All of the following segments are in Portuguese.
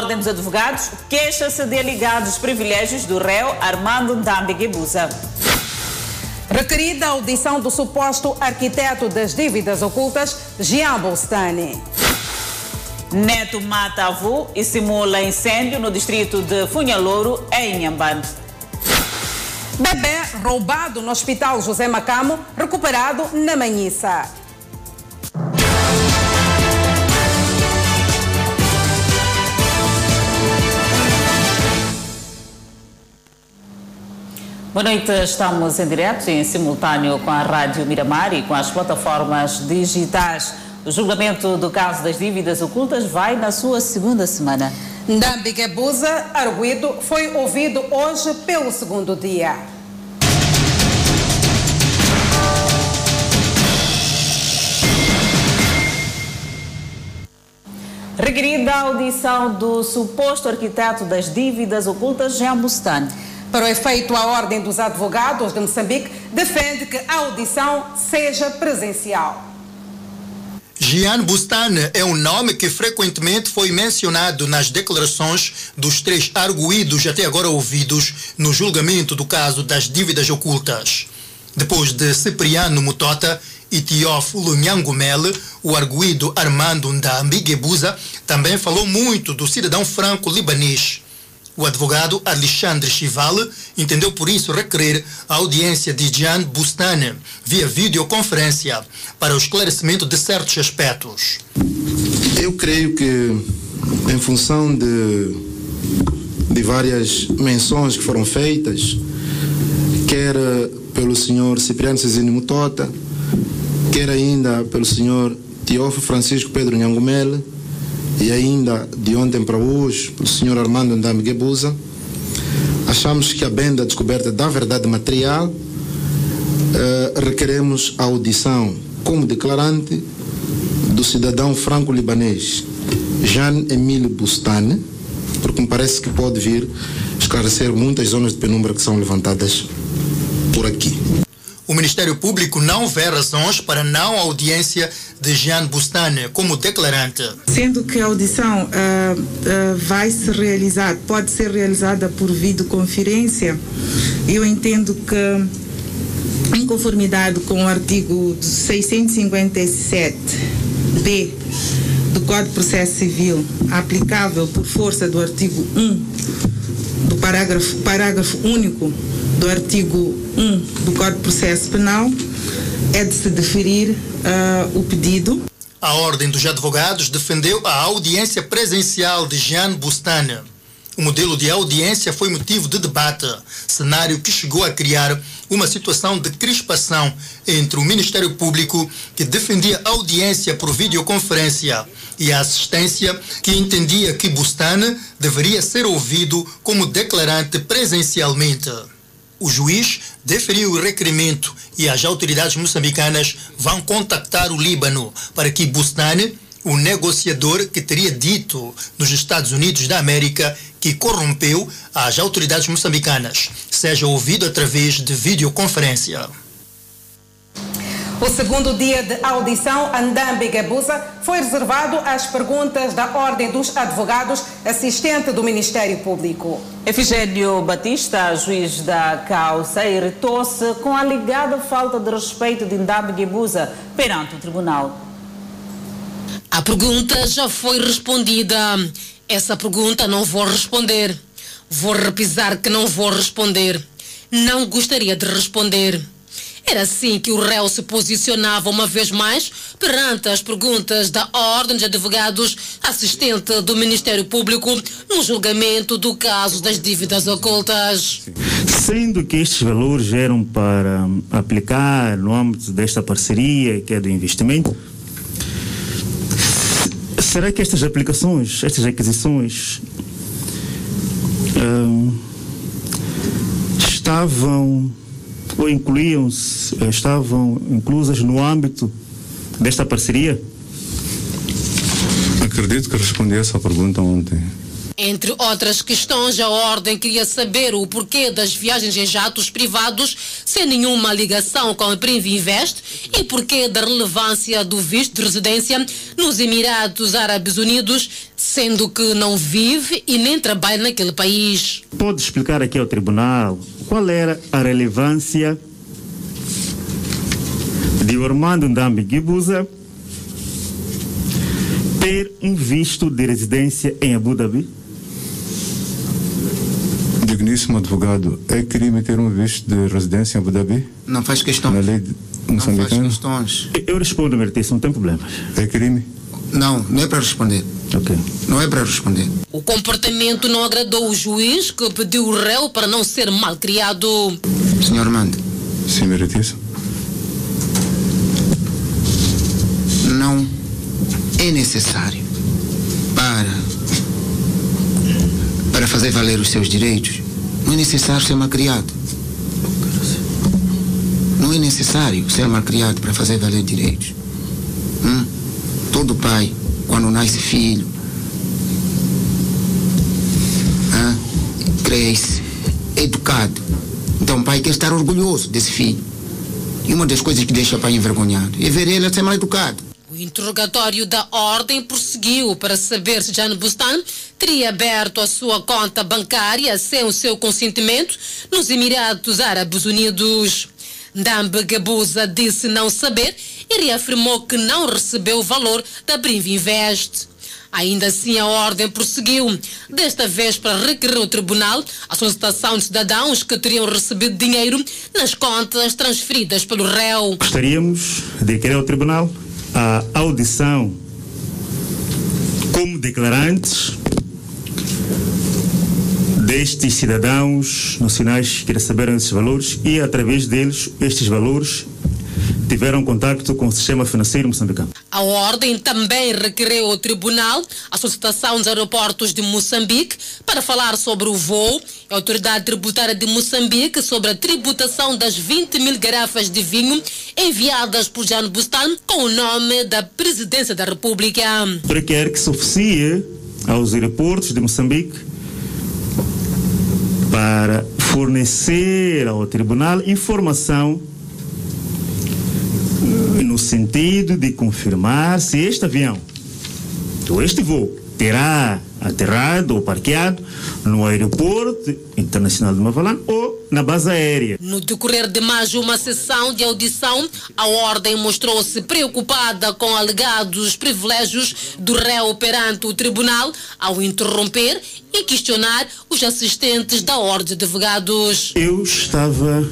Ordem dos Advogados queixa-se de alegados privilégios do réu Armando Ndambi Guebuza. Requerida a audição do suposto arquiteto das dívidas ocultas, Jean Bolstani. Neto mata avô e simula incêndio no distrito de Funhalouro, em Inhambane. Bebê roubado no Hospital José Macamo, recuperado na Manhissa. Boa noite, estamos em direto e em simultâneo com a Rádio Miramar e com as plataformas digitais. O julgamento do caso das dívidas ocultas vai na sua segunda semana. Ndambi Gebuza, arguido, foi ouvido hoje pelo segundo dia. Requerida a audição do suposto arquiteto das dívidas ocultas, Jean Bustani. Para o efeito, a Ordem dos Advogados de Moçambique defende que a audição seja presencial. Gian Bustane é um nome que frequentemente foi mencionado nas declarações dos três arguídos até agora ouvidos no julgamento do caso das dívidas ocultas. Depois de Cipriano Mutota e Teófilo Nhangumele, o arguído Armando Ndambi Gebuza também falou muito do cidadão franco-libanês. O advogado Alexandre Chivale entendeu por isso requerer a audiência de Gian Bustane via videoconferência para o esclarecimento de certos aspectos. Eu creio que, em função de, de várias menções que foram feitas, quer pelo senhor Cipriano Cezini Mutota, quer ainda pelo senhor Teófilo Francisco Pedro Nhangumele, e ainda de ontem para hoje, pelo senhor Armando Ndame Gebuza, achamos que a descoberta da verdade material, uh, requeremos a audição como declarante do cidadão franco-libanês Jean Emile Bustane, porque me parece que pode vir esclarecer muitas zonas de penumbra que são levantadas por aqui. O Ministério Público não vê razões para não audiência de Jean Bustane como declarante. Sendo que a audição uh, uh, vai se realizar, pode ser realizada por videoconferência, eu entendo que, em conformidade com o artigo 657b do Código de Processo Civil, aplicável por força do artigo 1 do parágrafo, parágrafo único do artigo 1 do Código de Processo Penal, é de se deferir uh, o pedido. A Ordem dos Advogados defendeu a audiência presencial de Jean Bustane. O modelo de audiência foi motivo de debate, cenário que chegou a criar uma situação de crispação entre o Ministério Público, que defendia audiência por videoconferência, e a assistência, que entendia que Bustane deveria ser ouvido como declarante presencialmente. O juiz deferiu o requerimento e as autoridades moçambicanas vão contactar o Líbano para que Bustane, o negociador que teria dito nos Estados Unidos da América que corrompeu as autoridades moçambicanas, seja ouvido através de videoconferência. O segundo dia de audição, Andambi Gabuza, foi reservado às perguntas da Ordem dos Advogados, assistente do Ministério Público. Efigênio Batista, juiz da causa, irritou-se com a alegada falta de respeito de Ndambi Gabuza perante o tribunal. A pergunta já foi respondida. Essa pergunta não vou responder. Vou repisar que não vou responder. Não gostaria de responder. Era assim que o réu se posicionava uma vez mais perante as perguntas da Ordem de Advogados, assistente do Ministério Público, no julgamento do caso das dívidas ocultas. Sendo que estes valores eram para aplicar no âmbito desta parceria, que é do investimento, será que estas aplicações, estas aquisições, hum, estavam ou incluíam-se, estavam inclusas no âmbito desta parceria? Acredito que respondi essa pergunta ontem. Entre outras questões, a Ordem queria saber o porquê das viagens em jatos privados sem nenhuma ligação com a Invest e porquê da relevância do visto de residência nos Emirados Árabes Unidos, sendo que não vive e nem trabalha naquele país. Pode explicar aqui ao Tribunal qual era a relevância de Ormando Ndambi Gibuza ter um visto de residência em Abu Dhabi? Digníssimo advogado, é crime ter um visto de residência em Abu Dhabi? Não faz questão. Na lei moçambicana? Não faz questões. Eu respondo, Mertice, não tem problema. É crime? Não, não é para responder. Ok. Não é para responder. O comportamento não agradou o juiz que pediu o réu para não ser mal criado. Senhor Mande. Sim, Mertice. Não é necessário para para fazer valer os seus direitos, não é necessário ser malcriado. Não é necessário ser malcriado para fazer valer direitos. Hum? Todo pai, quando nasce filho, hum? cresce, é educado. Então o pai quer estar orgulhoso desse filho. E uma das coisas que deixa o pai envergonhado é ver ele ser mal educado. Interrogatório da ordem prosseguiu para saber se Jan Bustan teria aberto a sua conta bancária sem o seu consentimento nos Emirados Árabes Unidos. Ndambe Gabuza disse não saber e reafirmou que não recebeu o valor da Invest. Ainda assim, a ordem prosseguiu, desta vez para requerer ao tribunal a solicitação de cidadãos que teriam recebido dinheiro nas contas transferidas pelo réu. Gostaríamos de requerer ao tribunal a audição como declarantes destes cidadãos nacionais que receberam esses valores e, através deles, estes valores tiveram contato com o sistema financeiro moçambicano. A ordem também requereu ao tribunal a solicitação dos aeroportos de Moçambique para falar sobre o voo e a autoridade tributária de Moçambique sobre a tributação das 20 mil garrafas de vinho enviadas por Jan Bustan com o nome da Presidência da República. Requer que se oficie aos aeroportos de Moçambique para fornecer ao tribunal informação no sentido de confirmar se este avião ou este voo terá aterrado ou parqueado no aeroporto internacional de Mavalan ou na base aérea. No decorrer de mais uma sessão de audição, a ordem mostrou-se preocupada com alegados privilégios do réu perante o tribunal ao interromper e questionar os assistentes da ordem de advogados. Eu estava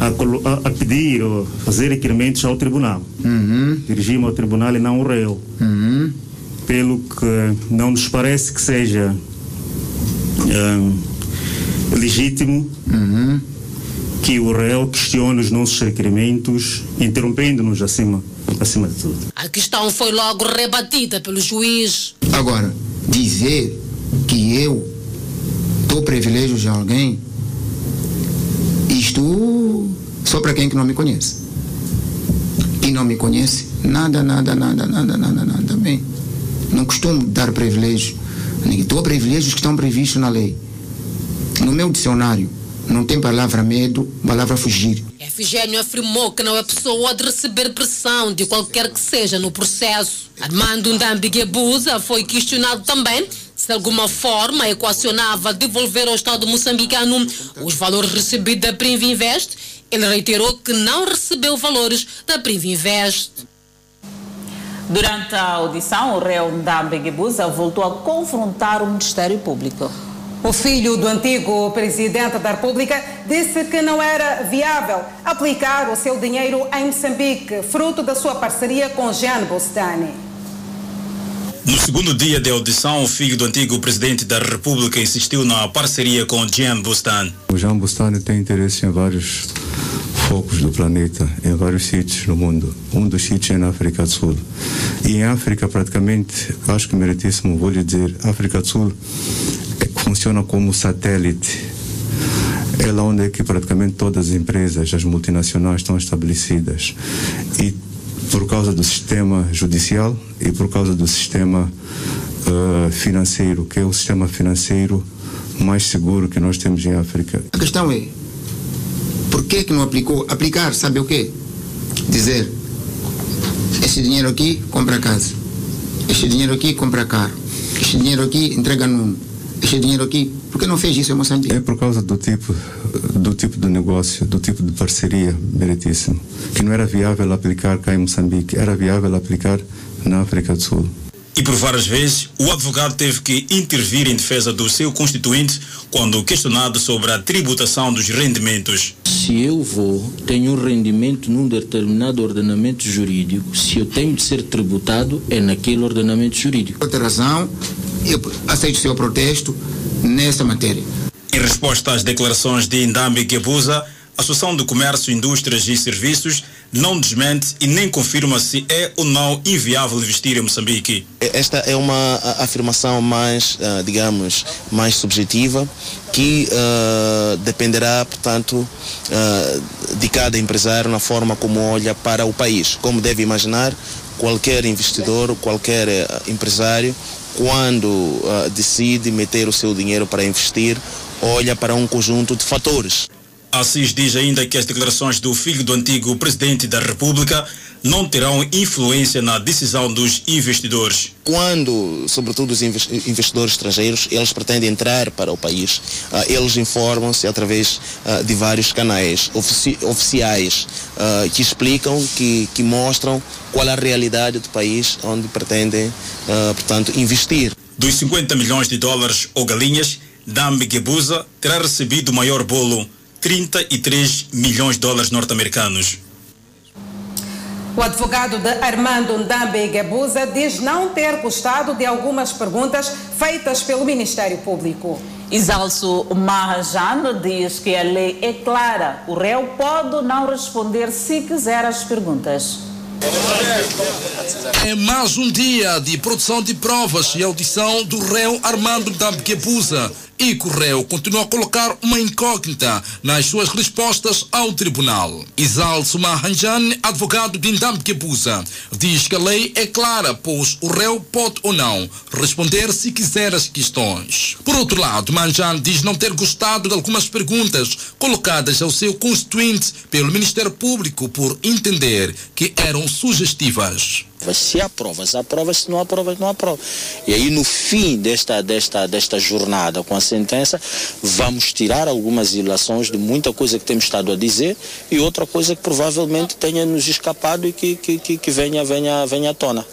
a, a, pedir ou fazer requerimentos ao tribunal. Uhum. Dirigir-me ao tribunal e não ao réu. Uhum. Pelo que não nos parece que seja um, legítimo uhum. que o réu questione os nossos requerimentos, interrompendo-nos acima, acima de tudo. A questão foi logo rebatida pelo juiz. Agora, dizer que eu dou privilégios a alguém, isto só para quem que não me conhece. Quem não me conhece, nada, nada, nada, nada, nada, nada. Bem, não costumo dar privilégios. Dou privilégios que estão previstos na lei. No meu dicionário, não tem palavra medo, palavra fugir. Efigênio afirmou que não é pessoa de receber pressão de qualquer que seja no processo. Armando Ndambi Guebuza foi questionado também se de alguma forma equacionava devolver ao Estado moçambicano os valores recebidos da Invest, ele reiterou que não recebeu valores da Invest. Durante a audição, o réu Ndambe Guebuza voltou a confrontar o Ministério Público. O filho do antigo presidente da República disse que não era viável aplicar o seu dinheiro em Moçambique, fruto da sua parceria com Jean Bostani. No segundo dia de audição, o filho do antigo presidente da República insistiu na parceria com Jean Bustan. O Jean Bustan tem interesse em vários focos do planeta, em vários sítios no mundo. Um dos sítios é na África do Sul. E em África, praticamente, acho que meritíssimo, vou lhe dizer, África do Sul funciona como satélite. É lá onde é que praticamente todas as empresas, as multinacionais estão estabelecidas. E por causa do sistema judicial e por causa do sistema uh, financeiro, que é o sistema financeiro mais seguro que nós temos em África. A questão é, por que, que não aplicou? Aplicar, sabe o quê? Dizer, esse dinheiro aqui compra casa, este dinheiro aqui compra carro, este dinheiro aqui entrega num, este dinheiro aqui, por que não fez isso em Moçambique? É por causa do tipo, do tipo de negócio, do tipo de parceria meritíssimo, que não era viável aplicar cá em Moçambique, era viável aplicar na África do Sul. E por várias vezes, o advogado teve que intervir em defesa do seu constituinte quando questionado sobre a tributação dos rendimentos. Se eu vou, tenho um rendimento num determinado ordenamento jurídico, se eu tenho de ser tributado, é naquele ordenamento jurídico. Outra razão, eu aceito o seu protesto nessa matéria. Em resposta às declarações de Ndambi Gebuza, a Associação de Comércio, Indústrias e Serviços não desmente e nem confirma se é ou não inviável investir em Moçambique. Esta é uma afirmação mais, digamos, mais subjetiva que uh, dependerá, portanto, uh, de cada empresário na forma como olha para o país. Como deve imaginar, qualquer investidor, qualquer empresário, quando decide meter o seu dinheiro para investir, olha para um conjunto de fatores. Assis diz ainda que as declarações do filho do antigo presidente da República não terão influência na decisão dos investidores. Quando, sobretudo os investidores estrangeiros, eles pretendem entrar para o país, uh, eles informam-se através uh, de vários canais ofici oficiais uh, que explicam, que, que mostram qual a realidade do país onde pretendem, portanto, investir. Dos 50 milhões de dólares ou galinhas, Dambi Gebuza terá recebido o maior bolo 33 milhões de dólares norte-americanos. O advogado de Armando Ndambe Gabuza diz não ter gostado de algumas perguntas feitas pelo Ministério Público. Exalso Mahajan diz que a lei é clara. O réu pode não responder se quiser as perguntas. É mais um dia de produção de provas e audição do réu Armando Dambequebuza. E que o réu continua a colocar uma incógnita nas suas respostas ao tribunal. Isalso Mahanjan, advogado de Ndambequebuza, diz que a lei é clara, pois o réu pode ou não responder se quiser as questões. Por outro lado, Manjan diz não ter gostado de algumas perguntas colocadas ao seu constituinte pelo Ministério Público por entender que eram sugestivas. Se há provas, há provas, se não há provas, não há provas. E aí no fim desta, desta, desta jornada com a sentença, vamos tirar algumas ilações de muita coisa que temos estado a dizer e outra coisa que provavelmente tenha nos escapado e que, que, que, que venha, venha, venha à tona.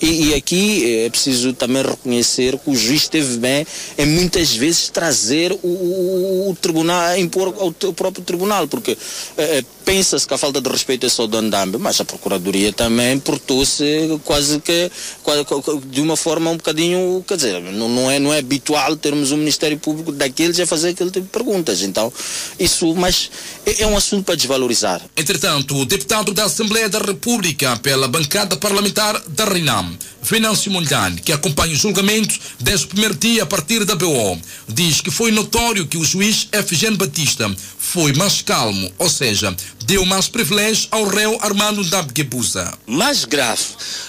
E, e, aqui é preciso também reconhecer que o juiz esteve bem em muitas vezes trazer o, o, o tribunal, impor ao próprio tribunal, porque é, pensa-se que a falta de respeito é só do Andambe, mas a Procuradoria também portou-se quase que quase, de uma forma um bocadinho, quer dizer, não, não, é, não é habitual termos um Ministério Público daqueles a fazer aquele tipo de perguntas. Então, isso, mas é, é um assunto para desvalorizar. Entretanto, o deputado da Assembleia da República pela bancada parlamentar da RINAM, Venâncio Mondlane, que acompanha o julgamento desde o primeiro dia a partir da BO, diz que foi notório que o juiz Efigênio Batista foi mais calmo, ou seja, deu mais privilégio ao réu Armando Dabgebuza. Mais grave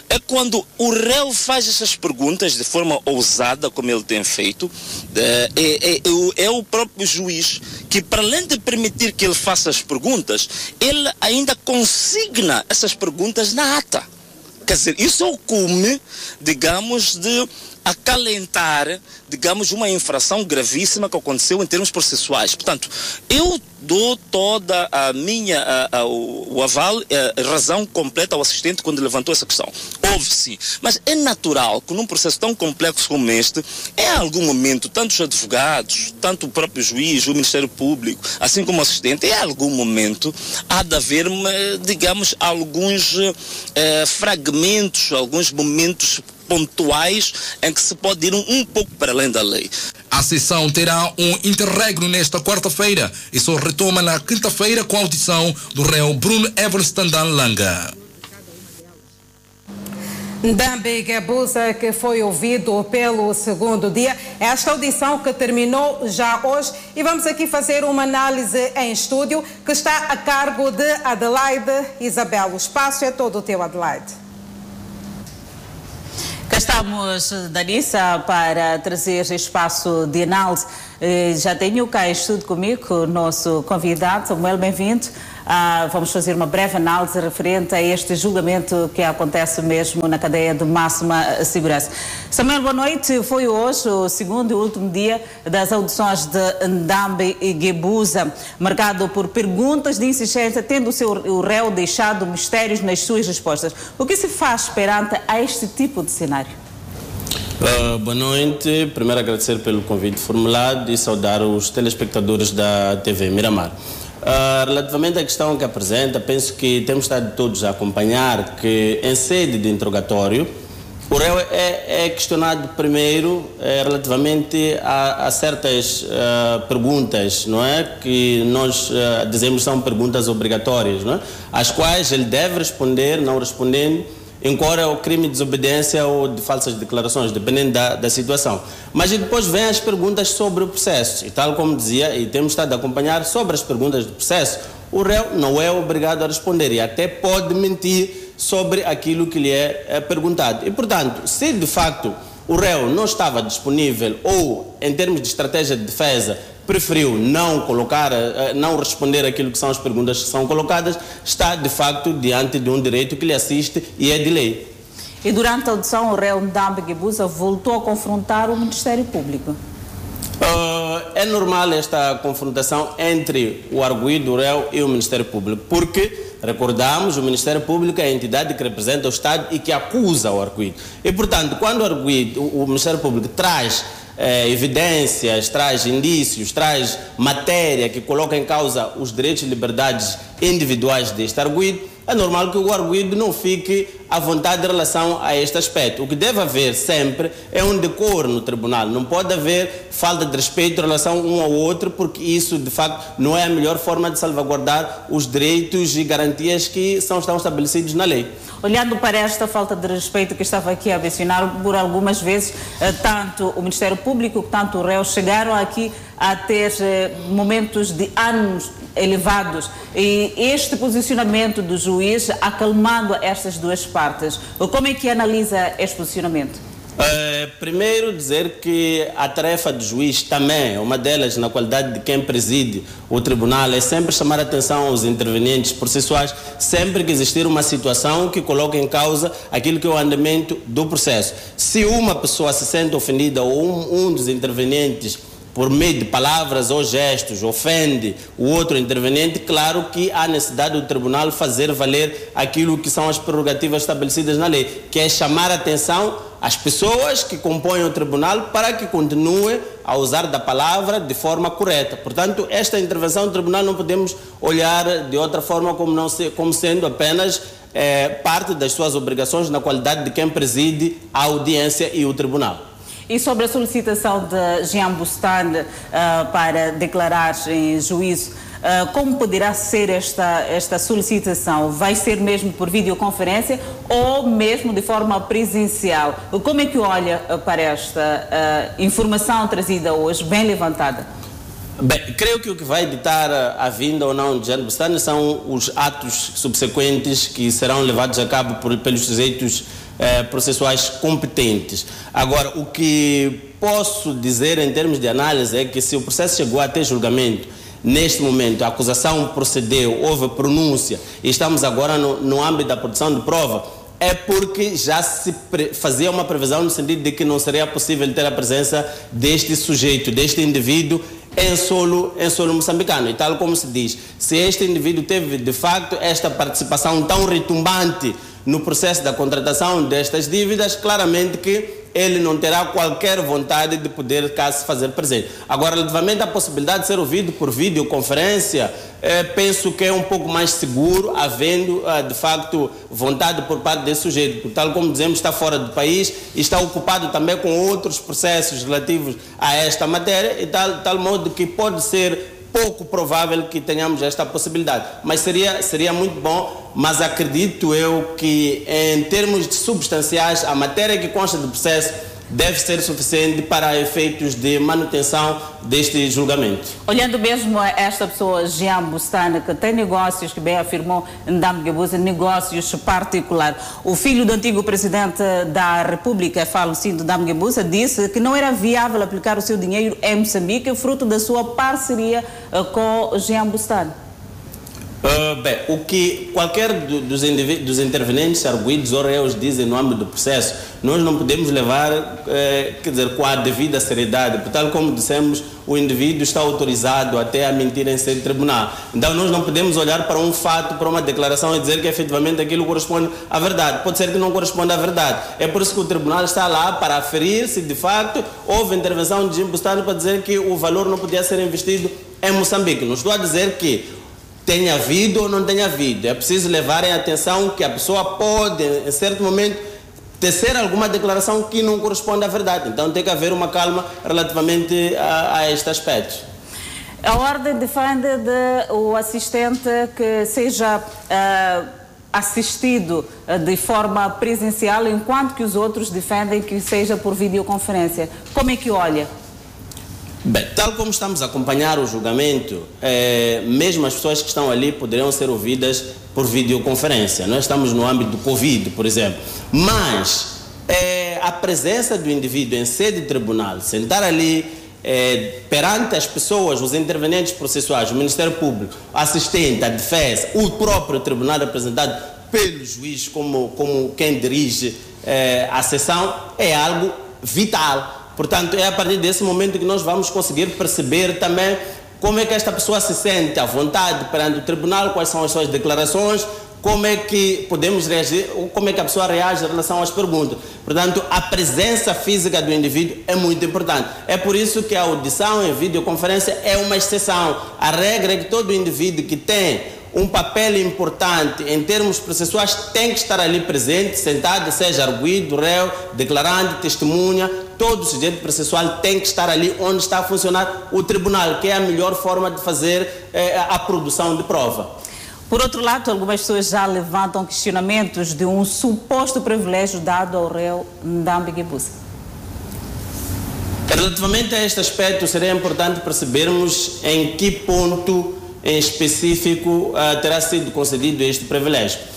é quando o réu faz essas perguntas de forma ousada, como ele tem feito, é, é, é, é o próprio juiz que, para além de permitir que ele faça as perguntas, ele ainda consigna essas perguntas na ata. Quer dizer, isso é o cume, digamos, de acalentar, digamos, uma infração gravíssima que aconteceu em termos processuais. Portanto, eu dou toda a minha, a, a, o, o, aval, a, razão completa ao assistente quando levantou essa questão. Houve sim, mas é natural que num processo tão complexo como este, em algum momento, tanto os advogados, tanto o próprio juiz, o Ministério Público, assim como o assistente, em algum momento há de haver, digamos, alguns eh, fragmentos, alguns momentos pontuais em que se pode ir um, um pouco para além da lei. A sessão terá um interregno nesta quarta-feira e só retoma na quinta-feira com a audição do réu Bruno Evans Tandan Langa. Ndambi Gabuza, que foi ouvido pelo segundo dia. Esta audição que terminou já hoje e vamos aqui fazer uma análise em estúdio que está a cargo de Adelaide Isabel. O espaço é todo teu, Adelaide. Aproveitamos, Danissa, para trazer espaço de análise. Eh, Já tenho cá em estudo comigo o nosso convidado, Samuel, bem-vindo. Ah, vamos fazer uma breve análise referente a este julgamento que acontece mesmo na cadeia de máxima segurança. Samuel, boa noite. Foi hoje o segundo e último dia das audições de Ndambi e Gebuza, marcado por perguntas de insistência, tendo o seu o réu deixado mistérios nas suas respostas. O que se faz perante a este tipo de cenário? Uh, boa noite. Primeiro agradecer pelo convite formulado e saudar os telespectadores da TV Miramar. Uh, relativamente à questão que apresenta, penso que temos estado todos a acompanhar que em sede de interrogatório o réu é, é questionado primeiro eh, relativamente a, a certas uh, perguntas, não é? Que nós uh, dizemos são perguntas obrigatórias, não é? Às quais ele deve responder, não respondendo, incorre o crime de desobediência ou de falsas declarações, dependendo da, da situação. Mas depois vem as perguntas sobre o processo. E tal como dizia, e temos estado a acompanhar sobre as perguntas do processo, o réu não é obrigado a responder e até pode mentir sobre aquilo que lhe é, é perguntado. E, portanto, se de facto o réu não estava disponível ou, em termos de estratégia de defesa, preferiu não colocar, eh, não responder aquilo que são as perguntas que são colocadas, está de facto diante de um direito que lhe assiste e é de lei. E durante a audição, o réu Ndambi Gebuza voltou a confrontar o Ministério Público. Uh, é normal esta confrontação entre o arguído, o réu e o Ministério Público, porque, recordamos, o Ministério Público é a entidade que representa o Estado e que acusa o arguído. E, portanto, quando o arguído, o Ministério Público traz eh, evidências, traz indícios, traz matéria que coloca em causa os direitos e liberdades individuais deste arguído, é normal que o arguído não fique à vontade em relação a este aspecto. O que deve haver sempre é um decoro no tribunal. Não pode haver falta de respeito em relação um ao outro, porque isso, de facto, não é a melhor forma de salvaguardar os direitos e garantias que são, estão estabelecidos na lei. Olhando para esta falta de respeito que estava aqui a mencionar, por algumas vezes, eh, tanto o Ministério Público quanto o réu chegaram aqui a ter eh, momentos de anos elevados e este posicionamento do juiz acalmando estas duas partes. Como é que analisa este posicionamento? Uh, primeiro dizer que a tarefa do juiz também, uma delas na qualidade de quem preside o tribunal, é sempre chamar a atenção aos intervenientes processuais, sempre que existir uma situação que coloque em causa aquilo que é o andamento do processo. Se uma pessoa se sente ofendida ou um, um dos intervenientes por meio de palavras ou gestos, ofende o outro interveniente, claro que há necessidade do tribunal fazer valer aquilo que são as prerrogativas estabelecidas na lei, que é chamar a atenção às pessoas que compõem o tribunal para que continue a usar da palavra de forma correta. Portanto, esta intervenção do tribunal não podemos olhar de outra forma como, não se, como sendo apenas é, parte das suas obrigações na qualidade de quem preside a audiência e o tribunal. E sobre a solicitação de Jean Bustan uh, para declarar em juízo, uh, como poderá ser esta, esta solicitação? Vai ser mesmo por videoconferência ou mesmo de forma presencial? Como é que olha para esta uh, informação trazida hoje, bem levantada? Bem, creio que o que vai ditar a vinda ou não de Jean Bustan são os atos subsequentes que serão levados a cabo por, pelos sujeitos eh, processuais competentes. Agora, o que posso dizer em termos de análise é que se o processo chegou até julgamento, neste momento a acusação procedeu, houve pronúncia e estamos agora no, no âmbito da produção de prova, é porque já se fazia uma previsão no sentido de que não seria possível ter a presença deste sujeito, deste indivíduo em solo, em solo moçambicano. E tal como se diz, se este indivíduo teve de facto esta participação tão retumbante no processo da contratação destas dívidas, claramente que ele não terá qualquer vontade de poder cá se fazer presente. Agora, relativamente à possibilidade de ser ouvido por videoconferência, eh, penso que é um pouco mais seguro, havendo eh, de facto vontade por parte desse sujeito, porque, tal como dizemos, está fora do país e está ocupado também com outros processos relativos a esta matéria, e tal, tal modo que pode ser pouco provável que tenhamos esta possibilidade. Mas seria, seria muito bom, mas acredito eu que em termos substanciais, a matéria que consta do processo deve ser suficiente para efeitos de manutenção deste julgamento. Olhando mesmo a esta pessoa, Jean Bustana, que tem negócios, que bem afirmou Ndam Gabuza, negócios particulares. O filho do antigo presidente da República, falecido Ndam Gabuza, disse que não era viável aplicar o seu dinheiro em Moçambique, fruto da sua parceria eh, com Jean Bustana. Uh, bem, o que qualquer do, dos, dos, intervenientes arguídos ou réus dizem no âmbito do processo, nós não podemos levar, eh, quer dizer, com a devida seriedade. Por tal como dissemos, o indivíduo está autorizado até a mentir em sede tribunal. Então nós não podemos olhar para um fato, para uma declaração e dizer que efetivamente aquilo corresponde à verdade. Pode ser que não corresponda à verdade. É por isso que o tribunal está lá para aferir se de facto houve intervenção de Bustani para dizer que o valor não podia ser investido em Moçambique. Não estou a dizer que tenha havido ou não tenha havido. É preciso levar em atenção que a pessoa pode, em certo momento, tecer alguma declaração que não corresponde à verdade. Então tem que haver uma calma relativamente a, a este aspecto. A ordem defende de o assistente que seja uh, assistido uh, de forma presencial, enquanto que os outros defendem que seja por videoconferência. Como é que olha? Bem, tal como estamos a acompanhar o julgamento, é, mesmo as pessoas que estão ali poderiam ser ouvidas por videoconferência. Nós estamos no âmbito do Covid, por exemplo. Mas é, a presença do indivíduo em sede de tribunal, sentar ali é, perante as pessoas, os intervenientes processuais, o Ministério Público, assistente, a defesa, o próprio tribunal representado pelo juiz como, como quem dirige a sessão, é algo vital Portanto, é a partir desse momento que nós vamos conseguir perceber também como é que esta pessoa se sente à vontade perante o tribunal, quais são as suas declarações, como é que podemos reagir, como é que a pessoa reage em relação às perguntas. Portanto, a presença física do indivíduo é muito importante. É por isso que a audição em videoconferência é uma exceção. A regra é que todo indivíduo que tem um papel importante em termos processuais tem que estar ali presente, sentado, seja arguído, réu, declarante, testemunha, todo sujeito processual tem que estar ali onde está a funcionar o tribunal, que é a melhor forma de fazer eh, a produção de prova. Por outro lado, algumas pessoas já levantam questionamentos de um suposto privilégio dado ao réu Ndambi Gibusa. Relativamente a este aspecto, seria importante percebermos em que ponto em específico uh, terá sido concedido este privilégio.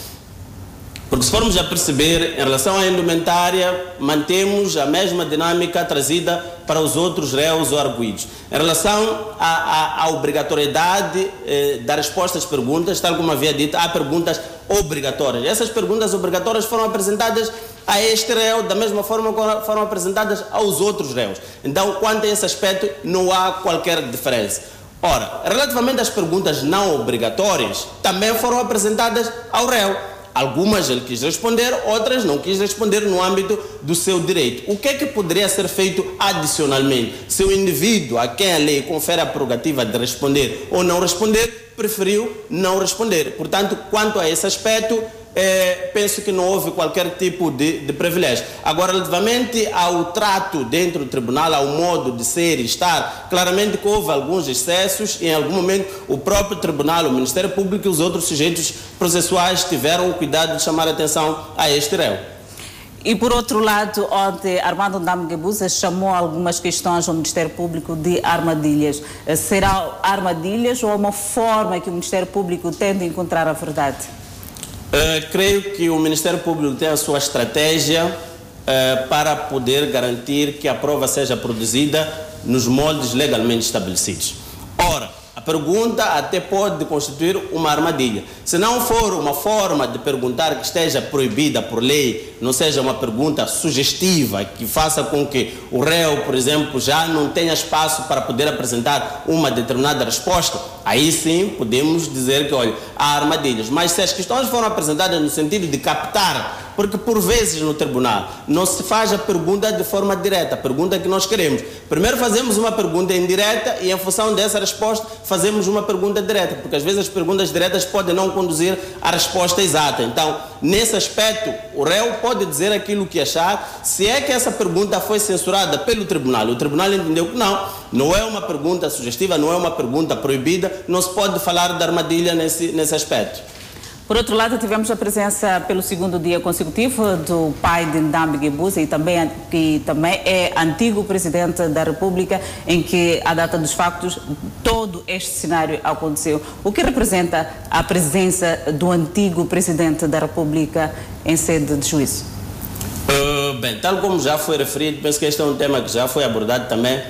Porque se formos a perceber, em relação à indumentária, mantemos a mesma dinâmica trazida para os outros réus ou arguídos. Em relação à, à, à obrigatoriedade eh, da resposta às perguntas, tal como havia dito, há perguntas obrigatórias. Essas perguntas obrigatórias foram apresentadas a este réu da mesma forma que foram apresentadas aos outros réus. Então, quanto a esse aspecto, não há qualquer diferença. Ora, relativamente às perguntas não obrigatórias, também foram apresentadas ao réu. Algumas ele quis responder, outras não quis responder no âmbito do seu direito. O que é que poderia ser feito adicionalmente? Se o indivíduo a quem a lei confere a prerrogativa de responder ou não responder, preferiu não responder. Portanto, quanto a esse aspecto, é, penso que não houve qualquer tipo de, de, privilégio. Agora, relativamente ao trato dentro do tribunal, ao modo de ser e estar, claramente que houve alguns excessos e em algum momento o próprio tribunal, o Ministério Público e os outros sujeitos processuais tiveram o cuidado de chamar a atenção a este réu. E por outro lado, ontem Armando Ndamgebuza chamou algumas questões ao Ministério Público de armadilhas. Será armadilhas ou uma forma que o Ministério Público tem de encontrar a verdade? Uh, creio que o Ministério Público tem a sua estratégia uh, para poder garantir que a prova seja produzida nos moldes legalmente estabelecidos. Ora, a pergunta até pode constituir uma armadilha. Se não for uma forma de perguntar que esteja proibida por lei, não seja uma pergunta sugestiva que faça com que o réu, por exemplo, já não tenha espaço para poder apresentar uma determinada resposta, aí sim podemos dizer que, olha, há armadilhas. Mas se as questões foram apresentadas no sentido de captar porque por vezes no tribunal não se faz a pergunta de forma direta, a pergunta que nós queremos. Primeiro fazemos uma pergunta indireta e em função dessa resposta fazemos uma pergunta direta, porque às vezes as perguntas diretas podem não conduzir à resposta exata. Então, nesse aspecto, o réu pode dizer aquilo que achar, se é que essa pergunta foi censurada pelo tribunal. O tribunal entendeu que não, não é uma pergunta sugestiva, não é uma pergunta proibida, não se pode falar de armadilha nesse, nesse aspecto. Por outro lado, tivemos a presença pelo segundo dia consecutivo do pai de Ndambi Gebuza e também, que também é antigo presidente da República, em que, a data dos factos, todo este cenário aconteceu. O que representa a presença do antigo presidente da República em sede de juízo? Uh, bem, tal como já foi referido, penso que este é um tema que já foi abordado também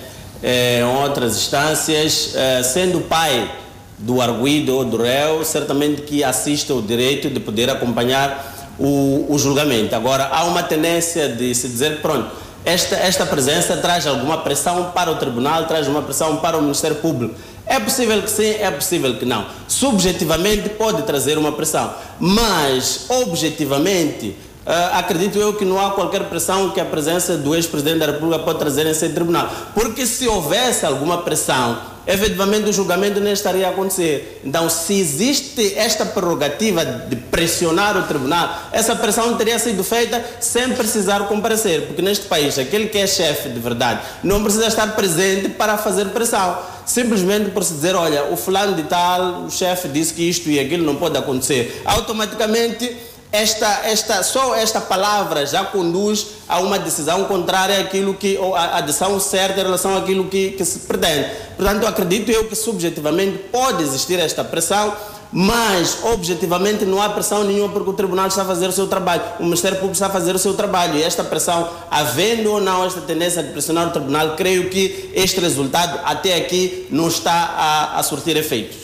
eh, em outras instâncias, eh, sendo pai do arguido ou do réu, certamente que assiste ao direito de poder acompanhar o, o julgamento. Agora, há uma tendência de se dizer, pronto, esta, esta presença traz alguma pressão para o tribunal, traz uma pressão para o Ministério Público. É possível que sim, é possível que não. Subjetivamente pode trazer uma pressão, mas objetivamente Uh, acredito eu que não há qualquer pressão que a presença do ex-presidente da República pode trazer nesse tribunal. Porque se houvesse alguma pressão, efetivamente o julgamento não estaria a acontecer. Então, se existe esta prerrogativa de pressionar o tribunal, essa pressão teria sido feita sem precisar comparecer. Porque neste país, aquele que é chefe de verdade não precisa estar presente para fazer pressão. Simplesmente por se dizer, olha, o fulano de tal, o chefe disse que isto e aquilo não pode acontecer. Automaticamente esta, esta, só esta palavra já conduz a uma decisão contrária àquilo que, ou a, a decisão certa em relação àquilo que, que se pretende. Portanto, acredito eu que subjetivamente pode existir esta pressão, mas objetivamente não há pressão nenhuma porque o tribunal está a fazer o seu trabalho, o Ministério Público está a fazer o seu trabalho e esta pressão, havendo ou não esta tendência de pressionar o tribunal, creio que este resultado até aqui não está a, a surtir efeitos.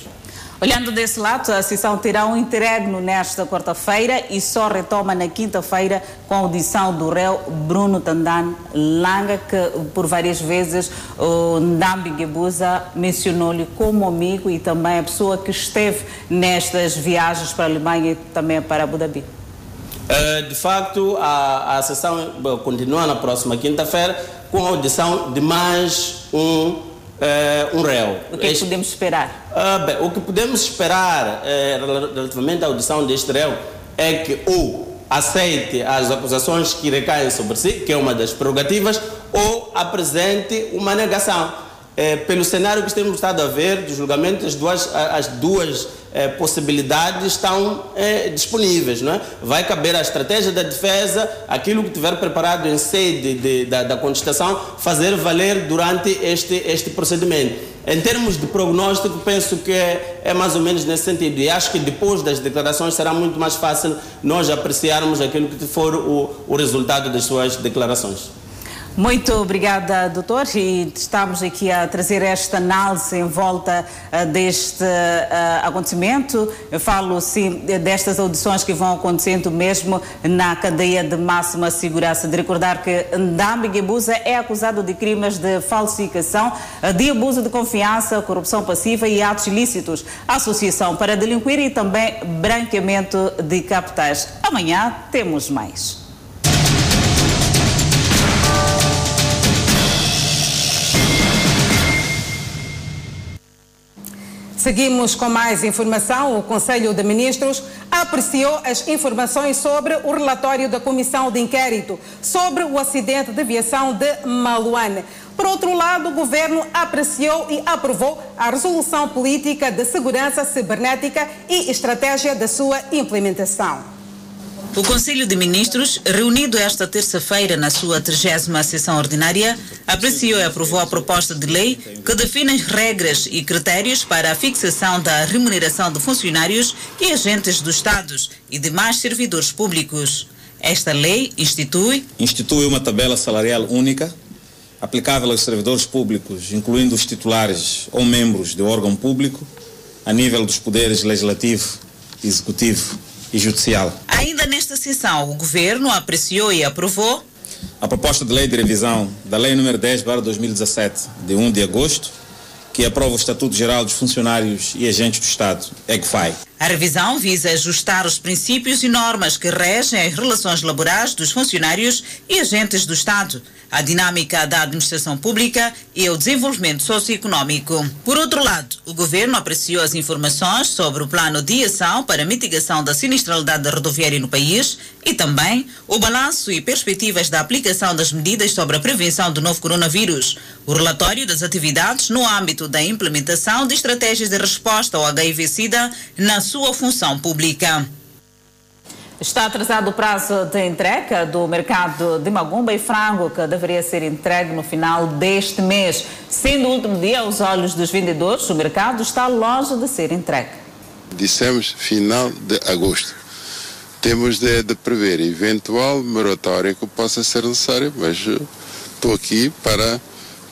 Olhando desse lado, a sessão terá um interregno nesta quarta-feira e só retoma na quinta-feira com a audição do réu Bruno Tandan Langa, que por várias vezes o Ndambi Gebuza mencionou-lhe como amigo e também a pessoa que esteve nestas viagens para a Alemanha e também para Abu Dhabi. Uh, de facto, a, a sessão continua na próxima quinta-feira com a audição de mais um uh, um réu. O que, é que podemos esperar? Uh, bem, o que podemos esperar uh, relativamente à audição deste réu é que ou aceite as acusações que recaem sobre si, que é uma das prerrogativas, ou apresente uma negação. É, pelo cenário que temos estado a ver do julgamento, as duas, as duas é, possibilidades estão é, disponíveis. Não é? Vai caber à estratégia da defesa, aquilo que tiver preparado em sede de, da, da contestação, fazer valer durante este, este procedimento. Em termos de prognóstico, penso que é, é, mais ou menos nesse sentido. E acho que depois das declarações será muito mais fácil nós apreciarmos aquilo que for o, o resultado das suas declarações. Muito obrigada, doutor. E estamos aqui a trazer esta análise em volta uh, deste uh, acontecimento. Eu falo, sim, destas audições que vão acontecendo mesmo na cadeia de máxima segurança. De recordar que Ndambi Guebuza é acusado de crimes de falsificação, de abuso de confiança, corrupção passiva e atos ilícitos, associação para delinquir e também branqueamento de capitais. Amanhã temos mais. Seguimos com mais informação. O Conselho de Ministros apreciou as informações sobre o relatório da Comissão de Inquérito sobre o acidente de aviação de Maluane. Por outro lado, o governo apreciou e aprovou a resolução política de segurança cibernética e estratégia da sua implementação. O Conselho de Ministros, reunido esta terça-feira na sua 30 sessão ordinária, apreciou e aprovou a proposta de lei que define as regras e critérios para a fixação da remuneração de funcionários e agentes dos Estados e demais servidores públicos. Esta lei institui institui uma tabela salarial única aplicável aos servidores públicos, incluindo os titulares ou membros do órgão público, a nível dos poderes legislativo, executivo e judicial. Ainda nesta sessão, o governo apreciou e aprovou a proposta de lei de revisão da Lei nº 10 2017, de 1 de agosto, que aprova o Estatuto Geral dos Funcionários e Agentes do Estado, EGFAI. A revisão visa ajustar os princípios e normas que regem as relações laborais dos funcionários e agentes do Estado a dinâmica da administração pública e o desenvolvimento socioeconômico. Por outro lado, o governo apreciou as informações sobre o plano de ação para mitigação da sinistralidade rodoviária no país e também o balanço e perspectivas da aplicação das medidas sobre a prevenção do novo coronavírus, o relatório das atividades no âmbito da implementação de estratégias de resposta ao HIV-Sida na sua função pública. Está atrasado o prazo de entrega do mercado de Magumba e frango, que deveria ser entregue no final deste mês. Sendo o último dia aos olhos dos vendedores, o mercado está longe de ser entregue. Dissemos final de agosto. Temos de, de prever eventual moratória que possa ser necessária, mas estou aqui para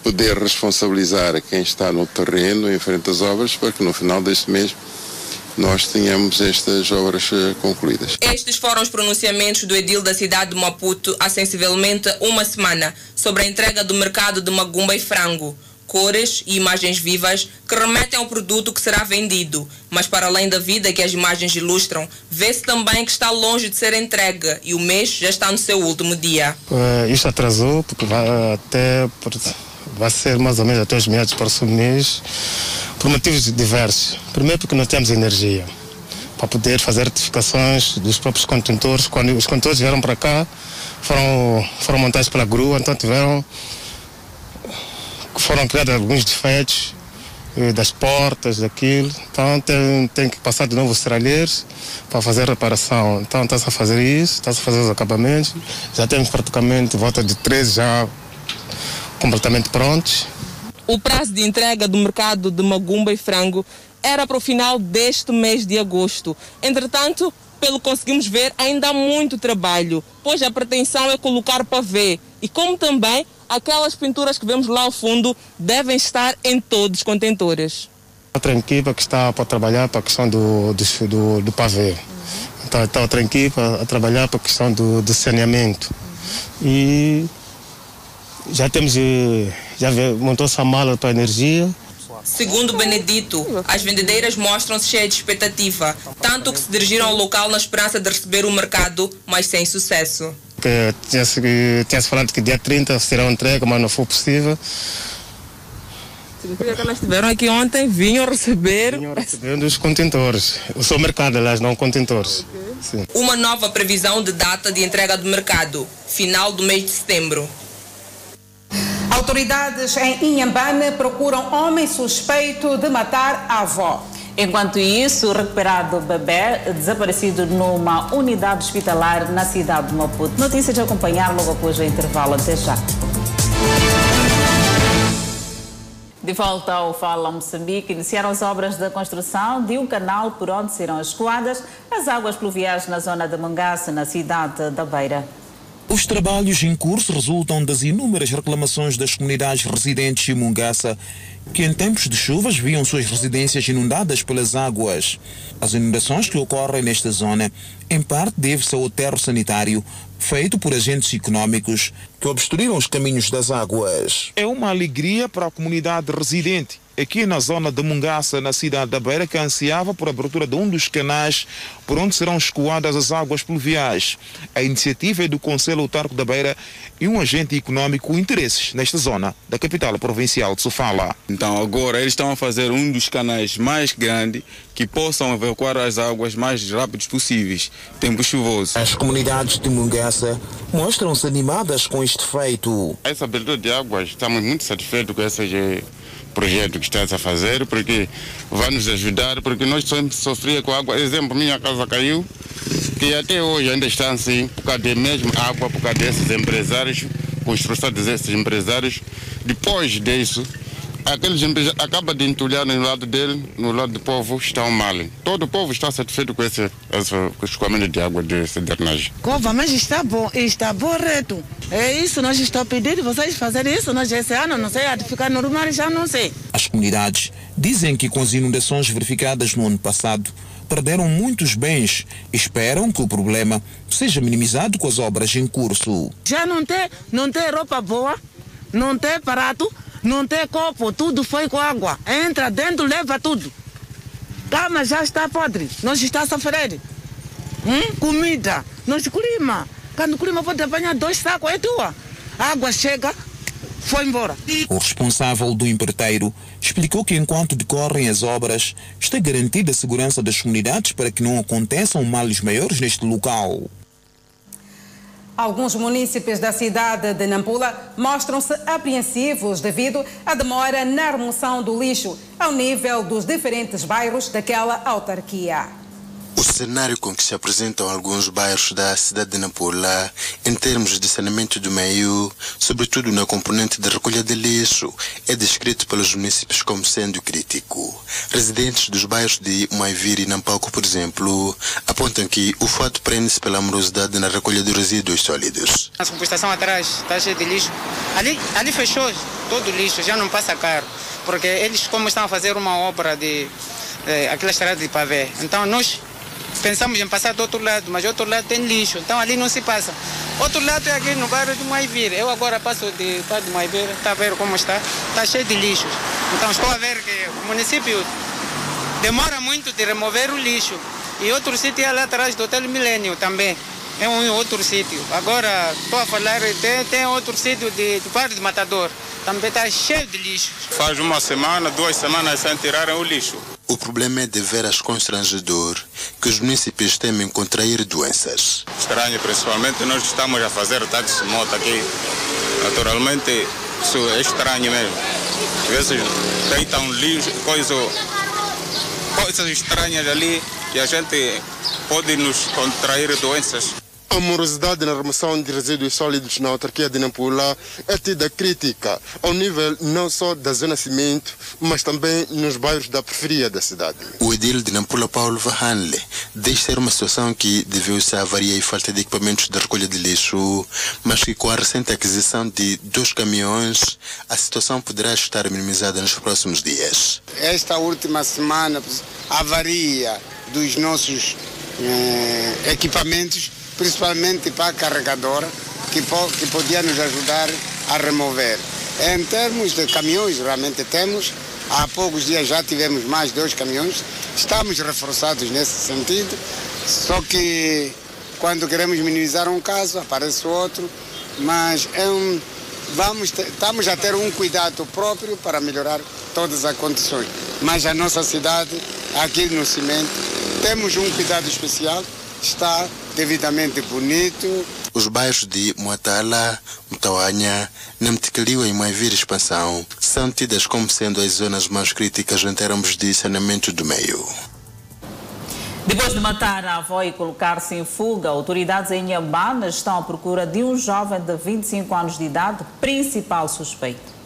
poder responsabilizar quem está no terreno em frente às obras para que no final deste mês nós tenhamos estas obras eh, concluídas. Estes foram os pronunciamentos do edil da cidade de Maputo há sensivelmente uma semana sobre a entrega do mercado de Magumba e Frango. Cores e imagens vivas que remetem ao produto que será vendido. Mas para além da vida que as imagens ilustram, vê-se também que está longe de ser entregue e o mês já está no seu último dia. Uh, isto atrasou porque vai até vai ser mais ou menos até os meados do próximo mês por motivos diversos. Primeiro porque não temos energia para poder fazer retificações dos próprios contentores. Quando os contentores vieram para cá, foram, foram montados pela grua, então tiveram foram criados alguns defeitos eh, das portas, daquilo. Então tem, tem que passar de novo os serralheiros para fazer reparação. Então está-se a fazer isso, está-se a fazer os acabamentos. Já temos praticamente volta de 13 já completamente prontos. O prazo de entrega do mercado de Magumba e Frango era para o final deste mês de agosto. Entretanto, pelo que conseguimos ver, ainda há muito trabalho, pois a pretensão é colocar pavê e como também aquelas pinturas que vemos lá ao fundo devem estar em todos os contentores. Outra equipa que está para trabalhar para a questão do, do, do, do pavê. Está outra equipa a trabalhar para a questão do, do saneamento. E já temos, eh, já montou-se a mala para a energia. Segundo Benedito, as vendedeiras mostram-se cheias de expectativa, tanto que se dirigiram ao local na esperança de receber o mercado, mas sem sucesso. Tinha-se tinha falado que dia 30 será entrega, mas não foi possível. Significa que elas estiveram aqui ontem, vinham receber. Vinham receber dos contentores. O seu mercado, aliás, não contentores. Okay. Uma nova previsão de data de entrega do mercado, final do mês de setembro. Autoridades em Inhambane procuram homem suspeito de matar a avó. Enquanto isso, recuperado bebê desaparecido numa unidade hospitalar na cidade de Maputo. Notícia de acompanhar logo após o intervalo. Até já. De volta ao Fala Moçambique, iniciaram as obras da construção de um canal por onde serão escoadas as águas pluviais na zona de Mangaça, na cidade da Beira. Os trabalhos em curso resultam das inúmeras reclamações das comunidades residentes em Mungaça, que em tempos de chuvas viam suas residências inundadas pelas águas. As inundações que ocorrem nesta zona, em parte deve-se ao aterro sanitário feito por agentes econômicos que obstruíram os caminhos das águas. É uma alegria para a comunidade residente aqui na zona de Mungaça, na cidade da Beira, que ansiava por abertura de um dos canais por onde serão escoadas as águas pluviais. A iniciativa é do Conselho Autarco da Beira e um agente econômico com interesses nesta zona da capital provincial de Sofala. Então agora eles estão a fazer um dos canais mais grandes que possam evacuar as águas mais rápidos possíveis, tempo chuvoso. As comunidades de Mungaça mostram-se animadas com este feito. Essa abertura de águas, estamos muito satisfeitos com essa projeto que estás a fazer, porque vai nos ajudar, porque nós sempre sofria com água. Exemplo, minha casa caiu, que até hoje ainda está assim, por causa de mesmo água, por causa desses empresários, construção desses empresários. Depois disso, aqueles empresários acabam de entulhar no lado dele, no lado do povo, estão mal. Todo o povo está satisfeito com esse, esse escoamento de água de cedernagem. Cova, mas está bom, está correto. É isso, nós estamos pedindo vocês fazerem isso, nós esse ano, não sei, há de ficar normal, já não sei. As comunidades dizem que com as inundações verificadas no ano passado, perderam muitos bens. Esperam que o problema seja minimizado com as obras em curso. Já não tem, não tem roupa boa, não tem prato, não tem copo, tudo foi com água. Entra dentro, leva tudo. Cama já está podre, nós está a sofrer. Hum? Comida, nós clima. Quando o clima pode apanhar dois sacos, é tua. Água chega, foi embora. O responsável do empreiteiro explicou que enquanto decorrem as obras, está garantida a segurança das comunidades para que não aconteçam males maiores neste local. Alguns munícipes da cidade de Nampula mostram-se apreensivos devido à demora na remoção do lixo ao nível dos diferentes bairros daquela autarquia. O cenário com que se apresentam alguns bairros da cidade de Nampula, em termos de saneamento do meio, sobretudo na componente de recolha de lixo, é descrito pelos municípios como sendo crítico. Residentes dos bairros de Maiviri e Nampalco, por exemplo, apontam que o fato prende-se pela amorosidade na recolha de resíduos sólidos. A subestação atrás está cheia de lixo. Ali, ali fechou todo o lixo, já não passa carro, porque eles como estão a fazer uma obra de eh, aquela estrada de pavê. Então nós pensamos em passar do outro lado, mas do outro lado tem lixo, então ali não se passa. Outro lado é aqui no bairro de Maivir. Eu agora passo de parte de Maivir, está a ver como está? Está cheio de lixos. Então estou a ver que o município demora muito de remover o lixo. E outro sítio é lá atrás do Hotel Milênio também. É um outro sítio. Agora estou a falar, tem, tem outro sítio de, de Parque de Matador. Também está cheio de lixo. Faz uma semana, duas semanas sem tirarem o lixo. O problema é de veras constrangedor que os municípios temem contrair doenças. Estranho, principalmente nós estamos a fazer táxi moto aqui. Naturalmente, isso é estranho mesmo. Às vezes deitam lixo, coisa, coisas estranhas ali e a gente pode nos contrair doenças. A morosidade na remoção de resíduos sólidos na autarquia de Nampula é tida crítica ao nível não só da zona cimento, mas também nos bairros da periferia da cidade. O edil de Nampula, Paulo Vahanle, diz ser uma situação que deveu-se à avaria e falta de equipamentos de recolha de lixo, mas que com a recente aquisição de dois caminhões, a situação poderá estar minimizada nos próximos dias. Esta última semana, a avaria dos nossos eh, equipamentos principalmente para a carregadora, que, po que podia nos ajudar a remover. Em termos de caminhões, realmente temos. Há poucos dias já tivemos mais dois caminhões. Estamos reforçados nesse sentido. Só que quando queremos minimizar um caso, aparece outro. Mas é um, vamos estamos a ter um cuidado próprio para melhorar todas as condições. Mas a nossa cidade, aqui no Cimento, temos um cuidado especial. Está devidamente bonito. Os bairros de Moatala, Mutauanha, Namtikaliwa e Maivir Expansão são tidas como sendo as zonas mais críticas em termos de saneamento do meio. Depois de matar a avó e colocar-se em fuga, autoridades em Inhambane estão à procura de um jovem de 25 anos de idade, principal suspeito.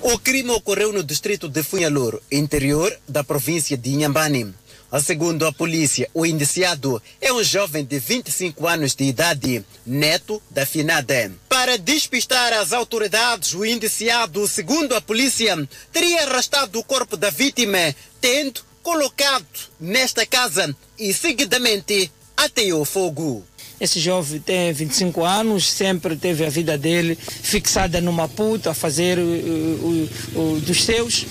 O crime ocorreu no distrito de Funhalur, interior da província de Inhambane. Segundo a polícia, o indiciado é um jovem de 25 anos de idade, neto da finada. Para despistar as autoridades, o indiciado, segundo a polícia, teria arrastado o corpo da vítima, tendo colocado nesta casa e seguidamente ateou fogo. Esse jovem tem 25 anos, sempre teve a vida dele fixada no Maputo, a fazer o, o, o dos seus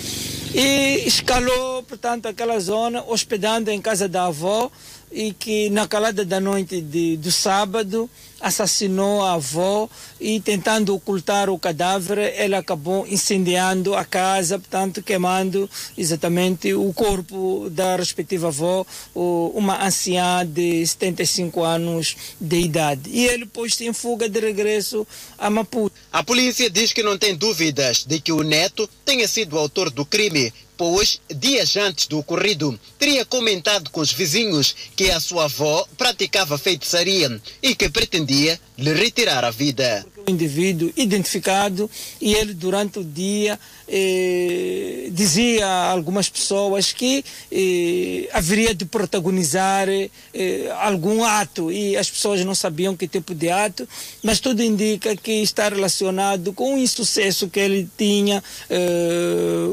e escalou, portanto, aquela zona, hospedando em casa da avó e que na calada da noite de, do sábado assassinou a avó e tentando ocultar o cadáver, ele acabou incendiando a casa, portanto queimando exatamente o corpo da respectiva avó, uma anciã de 75 anos de idade. E ele pôs-se em fuga de regresso a Maputo. A polícia diz que não tem dúvidas de que o neto tenha sido o autor do crime, pois, dias antes do ocorrido, teria comentado com os vizinhos que a sua avó praticava feitiçaria e que pretendia lhe retirar a vida. O indivíduo identificado e ele durante o dia eh, dizia a algumas pessoas que eh, haveria de protagonizar eh, algum ato. E as pessoas não sabiam que tipo de ato, mas tudo indica que está relacionado com o insucesso que ele tinha,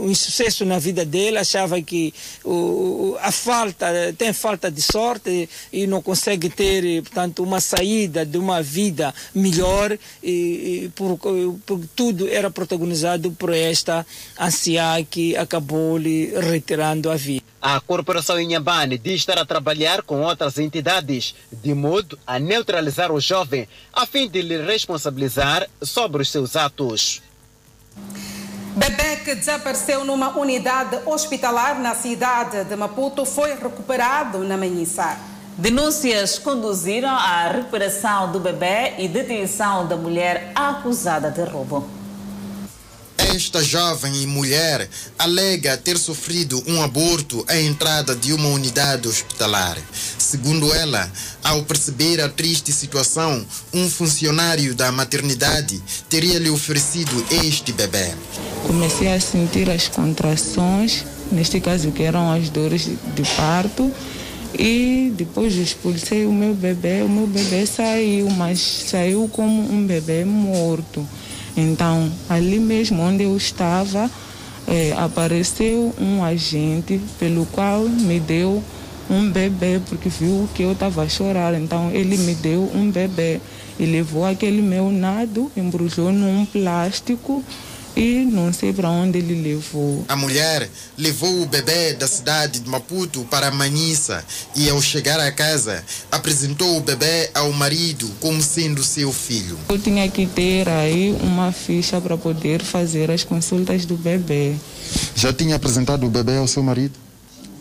um insucesso na vida dele, achava que a falta, tem falta de sorte e não consegue ter, portanto, uma saída de uma vida melhor e por, por tudo era protagonizado por esta anciã que acabou lhe retirando a vida. A Corporação Inhambane diz estar a trabalhar com outras entidades de modo a neutralizar o jovem, a fim de lhe responsabilizar sobre os seus atos. Bebê que desapareceu numa unidade hospitalar na cidade de Maputo foi recuperado na Manhissa. Denúncias conduziram à recuperação do bebê e detenção da mulher acusada de roubo. Esta jovem mulher alega ter sofrido um aborto à entrada de uma unidade hospitalar. Segundo ela, ao perceber a triste situação, um funcionário da maternidade teria lhe oferecido este bebê. Comecei a sentir as contrações, neste caso que eram as dores de parto, e depois expulsei o meu bebê. O meu bebê saiu, mas saiu como um bebê morto. Então, ali mesmo onde eu estava, eh, apareceu um agente pelo qual me deu um bebê, porque viu que eu estava a chorar. Então, ele me deu um bebê e levou aquele meu nado, embrulhou num plástico e não sei para onde ele levou. A mulher levou o bebê da cidade de Maputo para Manissa e, ao chegar à casa, apresentou o bebê ao marido como sendo seu filho. Eu tinha que ter aí uma ficha para poder fazer as consultas do bebê. Já tinha apresentado o bebê ao seu marido?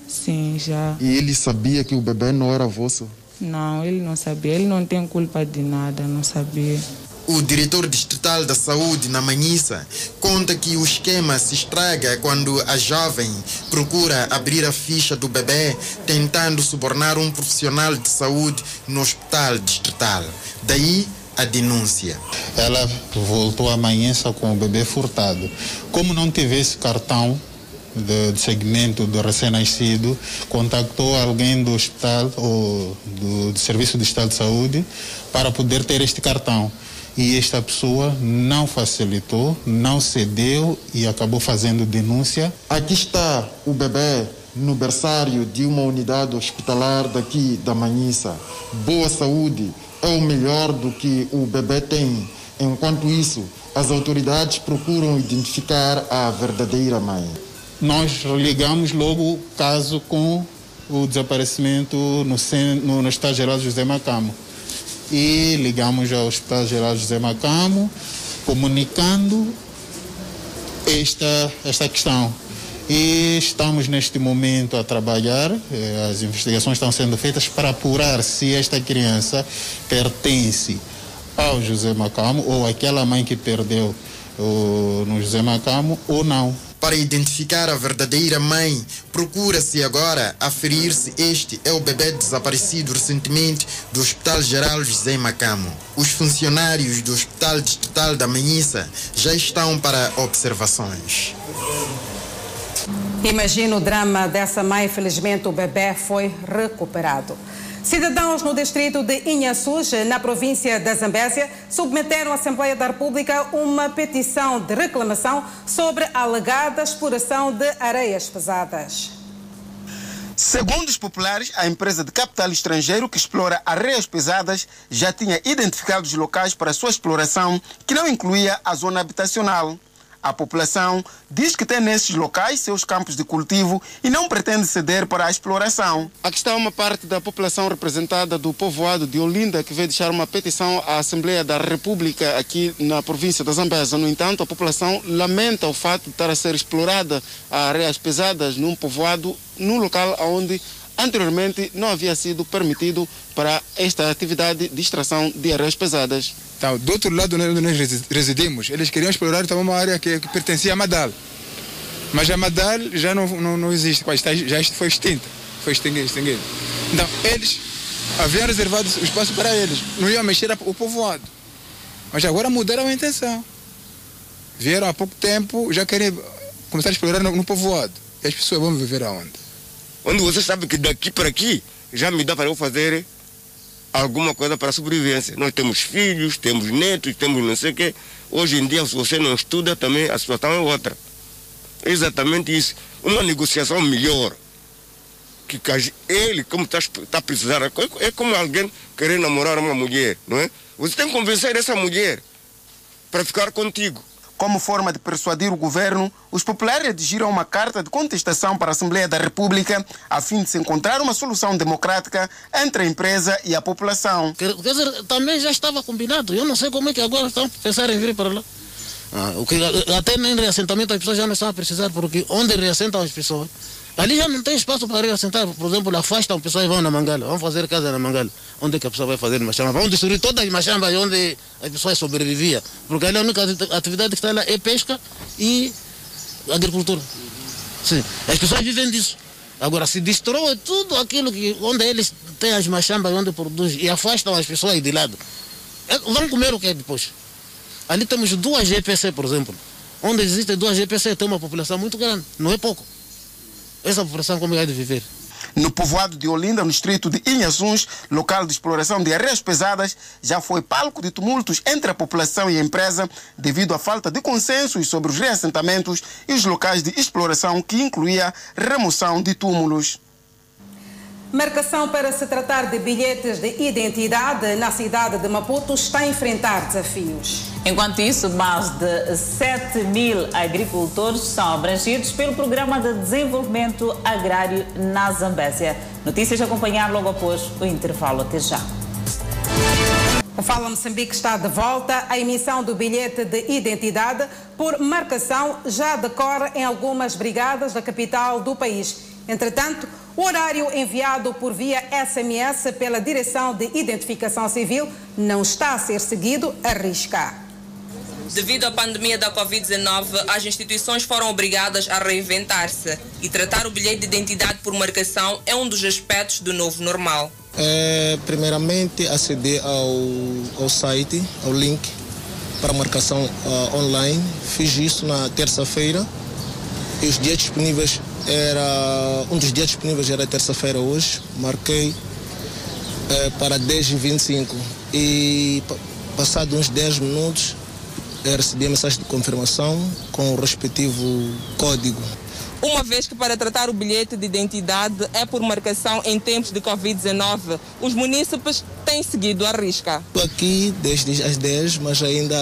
Sim, já. E ele sabia que o bebê não era vosso? Não, ele não sabia. Ele não tem culpa de nada, não sabia. O diretor distrital da saúde na Manhissa conta que o esquema se estraga quando a jovem procura abrir a ficha do bebê tentando subornar um profissional de saúde no hospital distrital. Daí a denúncia. Ela voltou à Manhissa com o bebê furtado. Como não tivesse cartão de, de segmento do recém-nascido, contactou alguém do hospital ou do, do Serviço de Estado de Saúde para poder ter este cartão e esta pessoa não facilitou, não cedeu e acabou fazendo denúncia. Aqui está o bebê no berçário de uma unidade hospitalar daqui da Manhissa. Boa saúde é o melhor do que o bebê tem. Enquanto isso, as autoridades procuram identificar a verdadeira mãe. Nós ligamos logo o caso com o desaparecimento no, no, no Estado Geral José Macamo e ligamos ao Hospital Geral José Macamo, comunicando esta, esta questão. E estamos neste momento a trabalhar, eh, as investigações estão sendo feitas para apurar se esta criança pertence ao José Macamo ou aquela mãe que perdeu no José Macamo ou não. Para identificar a verdadeira mãe, procura-se agora aferir se este é o bebê desaparecido recentemente do Hospital Geral José Macamo. Os funcionários do Hospital Distrital da Manhissa já estão para observações. Imagina o drama dessa mãe, felizmente o bebê foi recuperado. Cidadãos no distrito de Inhaçus, na província da Zambésia, submeteram à Assembleia da República uma petição de reclamação sobre a alegada exploração de areias pesadas. Segundo os populares, a empresa de capital estrangeiro que explora areias pesadas já tinha identificado os locais para sua exploração, que não incluía a zona habitacional. A população diz que tem nesses locais seus campos de cultivo e não pretende ceder para a exploração. Aqui está uma parte da população representada do povoado de Olinda que veio deixar uma petição à Assembleia da República aqui na província da Zambesa. No entanto, a população lamenta o fato de estar a ser explorada a areias pesadas num povoado, num local onde anteriormente não havia sido permitido para esta atividade de extração de areias pesadas. Então, do outro lado onde nós residimos, eles queriam explorar também uma área que, que pertencia a Madal. Mas a Madal já não, não, não existe, já foi extinta, foi extinguida. Então, eles haviam reservado o espaço para eles, não iam mexer o povoado. Mas agora mudaram a intenção. Vieram há pouco tempo, já querem começar a explorar no, no povoado. E as pessoas vão viver aonde? Onde você sabe que daqui para aqui já me dá para eu fazer alguma coisa para a sobrevivência. Nós temos filhos, temos netos, temos não sei o quê. Hoje em dia, se você não estuda, também a situação é outra. É exatamente isso. Uma negociação melhor. Que ele, como está tá precisando, é como alguém querer namorar uma mulher, não é? Você tem que convencer essa mulher para ficar contigo. Como forma de persuadir o governo, os populares redigiram uma carta de contestação para a Assembleia da República a fim de se encontrar uma solução democrática entre a empresa e a população. Quer dizer, também já estava combinado. Eu não sei como é que agora estão pensando em vir para lá. Ah, o que, até nem reassentamento as pessoas já não estão a precisar, porque onde reassentam as pessoas Ali já não tem espaço para assentar. Por exemplo, afastam pessoas e vão na Mangala. Vão fazer casa na Mangala. Onde é que a pessoa vai fazer machamba? Vão destruir todas as machambas onde as pessoas sobreviviam. Porque ali a única atividade que está lá é pesca e agricultura. Sim. As pessoas vivem disso. Agora, se destrói tudo aquilo que, onde eles têm as machambas, onde produzem, e afastam as pessoas de lado, é, vão comer o que depois? Ali temos duas GPC, por exemplo. Onde existem duas GPC, tem uma população muito grande, não é pouco. Essa população como é de viver? No povoado de Olinda, no distrito de Inhaçuns, local de exploração de areias pesadas, já foi palco de tumultos entre a população e a empresa devido à falta de consensos sobre os reassentamentos e os locais de exploração que incluía remoção de túmulos. Marcação para se tratar de bilhetes de identidade na cidade de Maputo está a enfrentar desafios. Enquanto isso, mais de 7 mil agricultores são abrangidos pelo Programa de Desenvolvimento Agrário na Zambésia. Notícias a acompanhar logo após o intervalo. Até já. O Fala Moçambique está de volta. A emissão do bilhete de identidade por marcação já decorre em algumas brigadas da capital do país. Entretanto, o horário enviado por via SMS pela Direção de Identificação Civil não está a ser seguido a risca. Devido à pandemia da Covid-19, as instituições foram obrigadas a reinventar-se e tratar o bilhete de identidade por marcação é um dos aspectos do novo normal. É, primeiramente, aceder ao, ao site, ao link para marcação uh, online. Fiz isso na terça-feira e os dias disponíveis era um dos dias disponíveis era terça-feira hoje. Marquei é, para 10h25 e passado uns 10 minutos recebi a mensagem de confirmação com o respectivo código. Uma vez que para tratar o bilhete de identidade é por marcação em tempos de Covid-19, os munícipes têm seguido a risca. Estou aqui desde as 10, mas ainda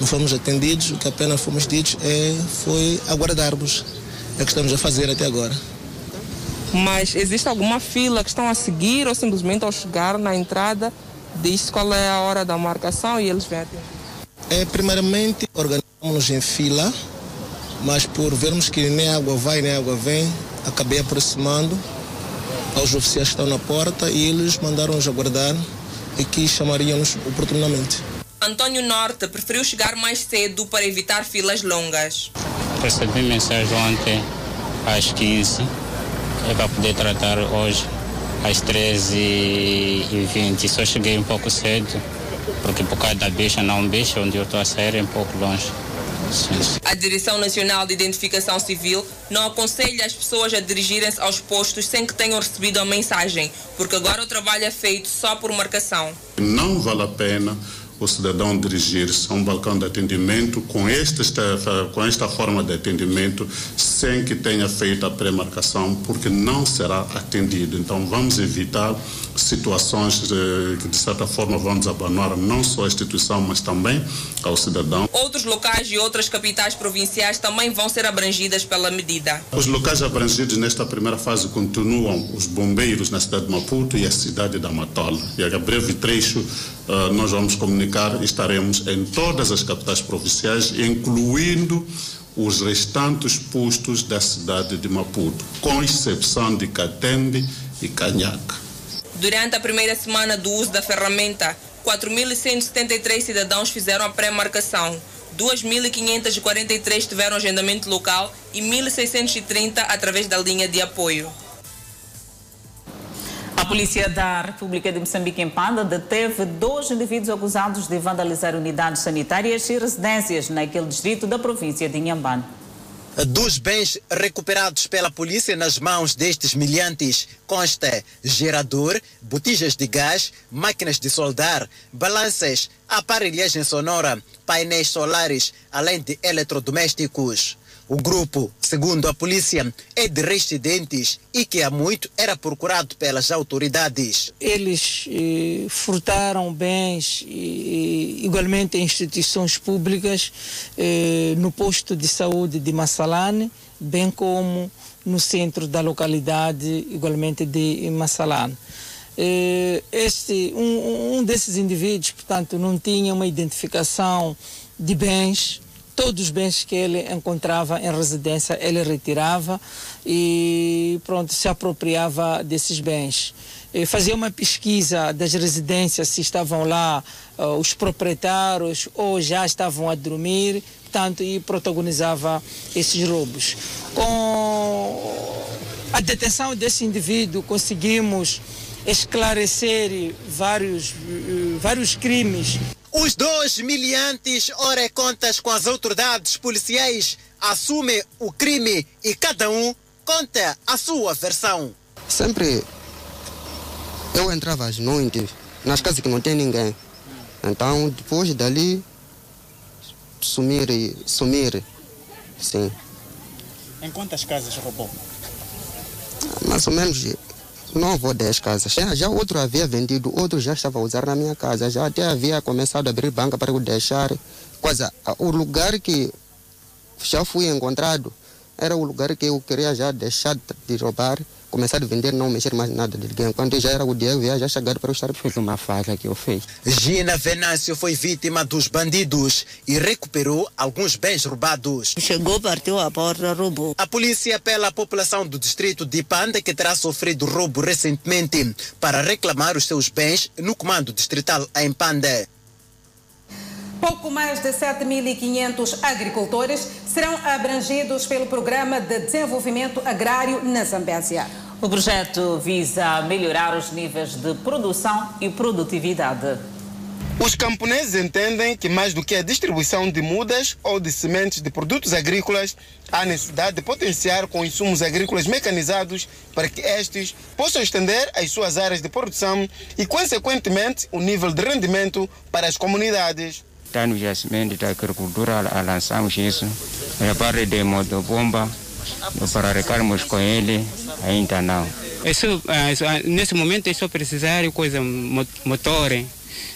não fomos atendidos. O que apenas fomos ditos é, foi aguardarmos. É o que estamos a fazer até agora. Mas existe alguma fila que estão a seguir ou simplesmente ao chegar na entrada diz qual é a hora da marcação e eles vêm atender? É, primeiramente, organizamos-nos em fila, mas por vermos que nem água vai nem água vem, acabei aproximando aos oficiais que estão na porta e eles mandaram-nos aguardar e que chamariam-nos oportunamente. Antônio Norte preferiu chegar mais cedo para evitar filas longas. Recebi mensagem ontem às 15 é para poder tratar hoje às 13h20. Só cheguei um pouco cedo, porque por causa da bicha, não bicha, onde eu estou a sair é um pouco longe. A Direção Nacional de Identificação Civil não aconselha as pessoas a dirigirem-se aos postos sem que tenham recebido a mensagem, porque agora o trabalho é feito só por marcação. Não vale a pena o cidadão dirigir-se a um balcão de atendimento com esta, com esta forma de atendimento sem que tenha feito a pré-marcação, porque não será atendido. Então, vamos evitar situações que, de certa forma, vão desabanar não só a instituição, mas também ao cidadão. Outros locais e outras capitais provinciais também vão ser abrangidas pela medida. Os locais abrangidos nesta primeira fase continuam os bombeiros na cidade de Maputo e a cidade da Matola. E a breve trecho uh, nós vamos comunicar, estaremos em todas as capitais provinciais, incluindo os restantes postos da cidade de Maputo, com exceção de Catembe e Canhaca. Durante a primeira semana do uso da ferramenta, 4.173 cidadãos fizeram a pré-marcação, 2.543 tiveram agendamento local e 1.630 através da linha de apoio. A Polícia da República de Moçambique em Panda deteve dois indivíduos acusados de vandalizar unidades sanitárias e residências naquele distrito da província de Inhambane. Dos bens recuperados pela polícia nas mãos destes miliantes consta gerador, botijas de gás, máquinas de soldar, balanças, aparelhagem sonora, painéis solares, além de eletrodomésticos. O grupo, segundo a polícia, é de residentes e que há muito era procurado pelas autoridades. Eles eh, furtaram bens eh, igualmente em instituições públicas, eh, no posto de saúde de Massalane, bem como no centro da localidade, igualmente de Massalane. Este, um, um desses indivíduos, portanto, não tinha uma identificação de bens todos os bens que ele encontrava em residência, ele retirava e pronto, se apropriava desses bens. E fazia uma pesquisa das residências, se estavam lá uh, os proprietários ou já estavam a dormir, portanto, e protagonizava esses roubos. Com a detenção desse indivíduo, conseguimos esclarecer vários, vários crimes. Os dois miliantes, ora contas com as autoridades policiais, assumem o crime e cada um conta a sua versão. Sempre eu entrava às noites nas casas que não tem ninguém. Então, depois dali, sumir e sumir, sim. Em quantas casas roubou? Mais ou menos nove ou dez casas. Já, já outro havia vendido, outro já estava a usar na minha casa. Já até havia começado a abrir banca para eu deixar. Quase o lugar que já fui encontrado era o lugar que eu queria já deixar de roubar começar a vender, não mexer mais nada de ninguém. Quando já era o dia, eu ia já chegar para eu estar. Foi uma falha que eu fiz. Gina Venâncio foi vítima dos bandidos e recuperou alguns bens roubados. Chegou, partiu a porta, roubou. A polícia apela à população do distrito de Panda, que terá sofrido roubo recentemente, para reclamar os seus bens no comando distrital em Panda. Pouco mais de 7.500 agricultores serão abrangidos pelo Programa de Desenvolvimento Agrário na Zambésia. O projeto visa melhorar os níveis de produção e produtividade. Os camponeses entendem que, mais do que a distribuição de mudas ou de sementes de produtos agrícolas, há necessidade de potenciar com insumos agrícolas mecanizados para que estes possam estender as suas áreas de produção e, consequentemente, o nível de rendimento para as comunidades. Está no jacimento da agricultura, lançamos isso. A parte de motobomba, para recarmos com ele, ainda não. Nesse momento é só precisar de coisa, motor,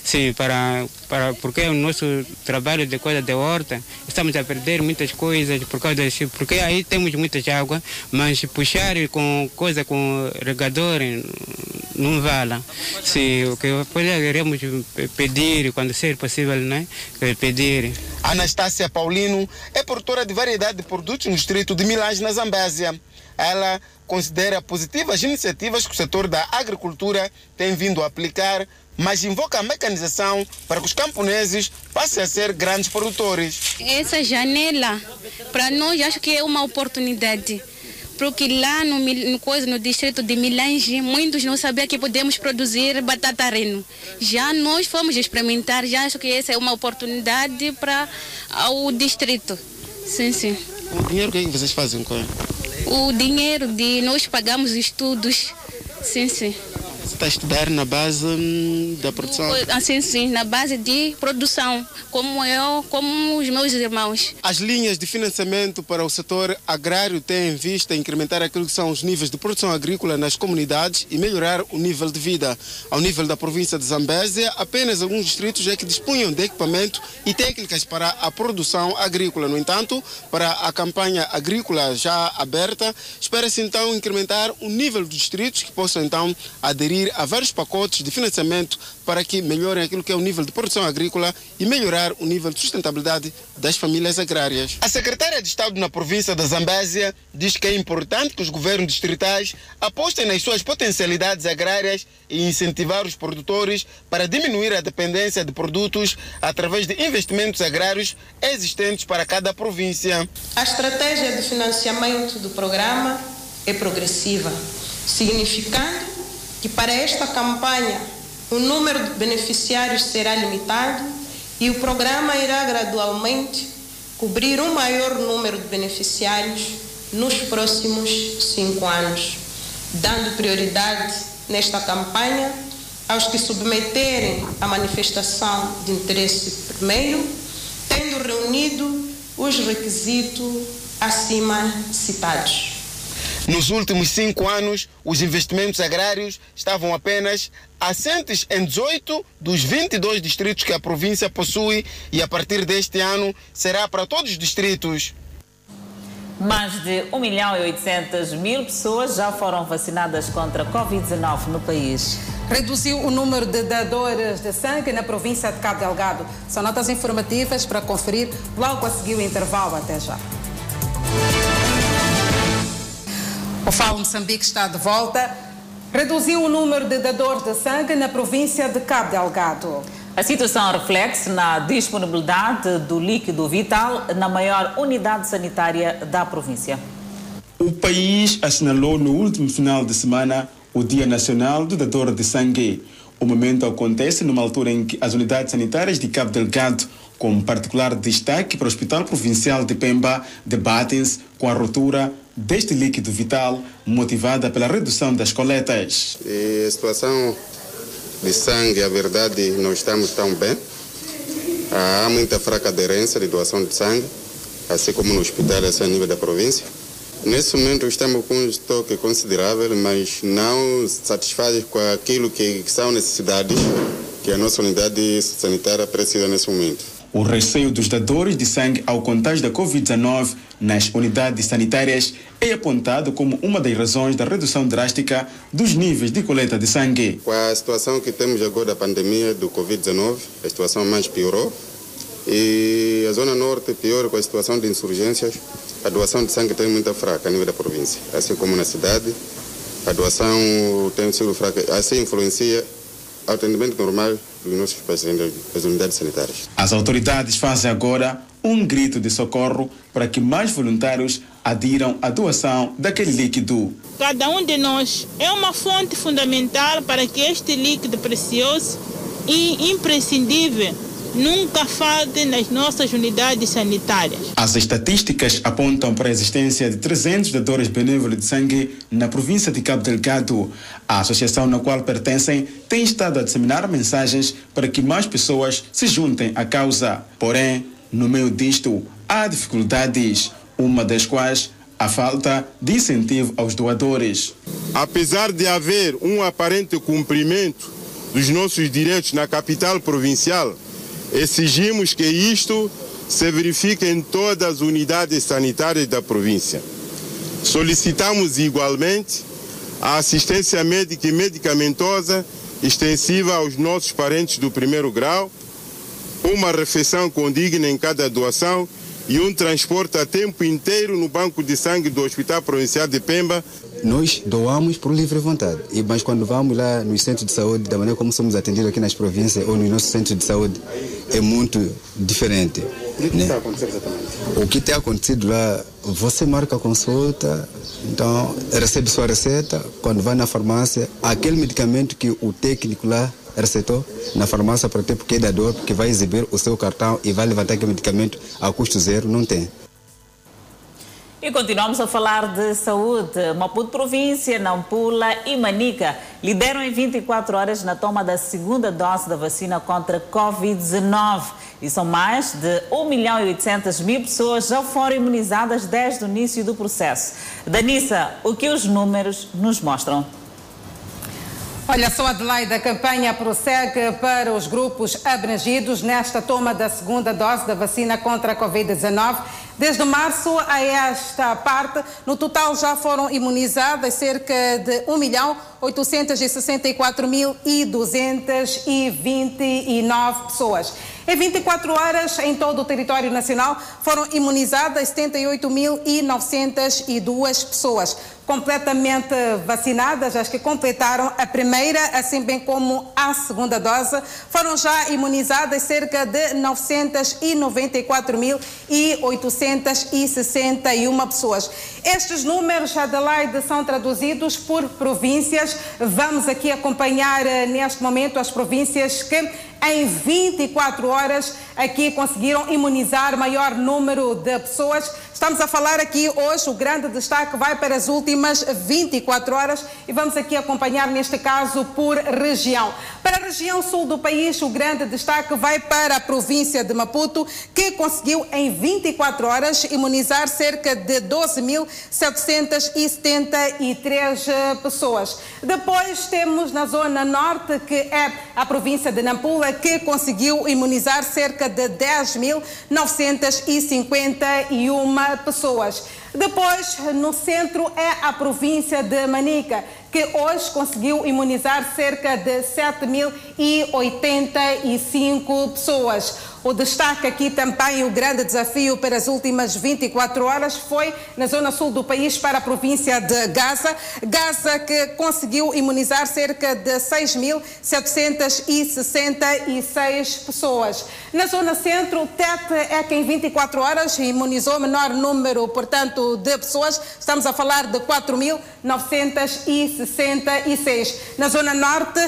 sim, para, para, porque o nosso trabalho de coisa de horta, estamos a perder muitas coisas por causa disso, porque aí temos muita água, mas puxar com coisa com regador não vale. Se o que poderíamos pedir, quando ser possível, né? Pedir. Anastácia Paulino é produtora de variedade de produtos no distrito de Milães, na Zambésia. Ela considera positivas iniciativas que o setor da agricultura tem vindo a aplicar, mas invoca a mecanização para que os camponeses passem a ser grandes produtores. Essa janela, para nós, acho que é uma oportunidade porque lá no, no, coisa, no distrito de Milange, muitos não sabiam que podemos produzir batata reno. Já nós fomos experimentar, já acho que essa é uma oportunidade para o distrito. Sim, sim. O dinheiro, o que, que vocês fazem com ele? O dinheiro de nós pagamos estudos. Sim, sim. Está a estudar na base hum, da produção? Assim, sim, na base de produção, como eu, como os meus irmãos. As linhas de financiamento para o setor agrário têm em vista incrementar aquilo que são os níveis de produção agrícola nas comunidades e melhorar o nível de vida. Ao nível da província de Zambésia, apenas alguns distritos é que dispunham de equipamento e técnicas para a produção agrícola. No entanto, para a campanha agrícola já aberta, espera-se então incrementar o nível dos distritos que possam então aderir a vários pacotes de financiamento para que melhorem aquilo que é o nível de produção agrícola e melhorar o nível de sustentabilidade das famílias agrárias. A secretária de Estado na província da Zambésia diz que é importante que os governos distritais apostem nas suas potencialidades agrárias e incentivar os produtores para diminuir a dependência de produtos através de investimentos agrários existentes para cada província. A estratégia de financiamento do programa é progressiva, significando que para esta campanha o número de beneficiários será limitado e o programa irá gradualmente cobrir um maior número de beneficiários nos próximos cinco anos, dando prioridade nesta campanha aos que submeterem a manifestação de interesse primeiro, tendo reunido os requisitos acima citados. Nos últimos cinco anos, os investimentos agrários estavam apenas assentes em 18 dos 22 distritos que a província possui e a partir deste ano será para todos os distritos. Mais de 1 milhão e 800 mil pessoas já foram vacinadas contra a Covid-19 no país. Reduziu o número de dadores de sangue na província de Cabo Delgado. São notas informativas para conferir logo a seguir o intervalo. Até já. O FAO Moçambique está de volta. Reduziu o número de dadores de sangue na província de Cabo Delgado. A situação reflete na disponibilidade do líquido vital na maior unidade sanitária da província. O país assinalou no último final de semana o Dia Nacional do Dador de Sangue. O momento acontece numa altura em que as unidades sanitárias de Cabo Delgado, com particular destaque para o Hospital Provincial de Pemba, debatem-se com a ruptura deste líquido vital motivada pela redução das coletas. E a situação de sangue, a verdade, não estamos tão bem. Há muita fraca aderência de doação de sangue, assim como no hospital, assim a nível da província. Nesse momento estamos com um estoque considerável, mas não satisfaz com aquilo que são necessidades que a nossa unidade sanitária precisa nesse momento. O receio dos dadores de sangue ao contágio da Covid-19 nas unidades sanitárias é apontado como uma das razões da redução drástica dos níveis de coleta de sangue. Com a situação que temos agora da pandemia do Covid-19, a situação mais piorou. E a Zona Norte pior com a situação de insurgências. A doação de sangue tem muita fraca a nível da província, assim como na cidade. A doação tem sido fraca, assim influencia atendimento normal dos nossos pacientes das unidades sanitárias. As autoridades fazem agora um grito de socorro para que mais voluntários adiram à doação daquele líquido. Cada um de nós é uma fonte fundamental para que este líquido precioso e imprescindível nunca falte nas nossas unidades sanitárias. As estatísticas apontam para a existência de 300 dadores benévolos de sangue na província de Cabo Delgado. A associação na qual pertencem tem estado a disseminar mensagens para que mais pessoas se juntem à causa. Porém, no meio disto, há dificuldades, uma das quais a falta de incentivo aos doadores. Apesar de haver um aparente cumprimento dos nossos direitos na capital provincial, exigimos que isto se verifique em todas as unidades sanitárias da província. Solicitamos igualmente a assistência médica e medicamentosa extensiva aos nossos parentes do primeiro grau, uma refeição condigna em cada doação e um transporte a tempo inteiro no banco de sangue do Hospital Provincial de Pemba. Nós doamos por livre vontade, e, mas quando vamos lá nos centros de saúde, da maneira como somos atendidos aqui nas províncias ou nos nossos centros de saúde, é muito diferente. E o que né? está acontecendo exatamente? O que tem acontecido lá, você marca a consulta, então recebe sua receita, quando vai na farmácia, aquele medicamento que o técnico lá receitou na farmácia para ter porque é da dor, porque vai exibir o seu cartão e vai levantar aquele medicamento a custo zero, não tem. E continuamos a falar de saúde. Maputo Província, Nampula e Manica lideram em 24 horas na toma da segunda dose da vacina contra Covid-19. E são mais de 1 milhão e 800 mil pessoas já foram imunizadas desde o início do processo. Danissa, o que os números nos mostram? Olha só, Adelaide, a campanha prossegue para os grupos abrangidos nesta toma da segunda dose da vacina contra a Covid-19. Desde março a esta parte, no total já foram imunizadas cerca de 1 milhão 864.229 pessoas. Em 24 horas, em todo o território nacional, foram imunizadas 78.902 pessoas completamente vacinadas, as que completaram a primeira, assim bem como a segunda dose. Foram já imunizadas cerca de 954.861 pessoas. Estes números, Adelaide, são traduzidos por províncias. Vamos aqui acompanhar neste momento as províncias que em 24 horas aqui conseguiram imunizar maior número de pessoas. Estamos a falar aqui hoje, o grande destaque vai para as últimas 24 horas e vamos aqui acompanhar neste caso por região. Para a região sul do país, o grande destaque vai para a província de Maputo, que conseguiu em 24 horas imunizar cerca de 12.773 pessoas. Depois temos na zona norte, que é a província de Nampula, que conseguiu imunizar cerca de 10.951 pessoas. Depois, no centro, é a província de Manica, que hoje conseguiu imunizar cerca de 7.085 pessoas. O destaque aqui também, o grande desafio para as últimas 24 horas foi na zona sul do país para a província de Gaza. Gaza que conseguiu imunizar cerca de 6.766 pessoas. Na zona centro, Tete é quem 24 horas imunizou menor número, portanto, de pessoas. Estamos a falar de 4.966. Na zona norte,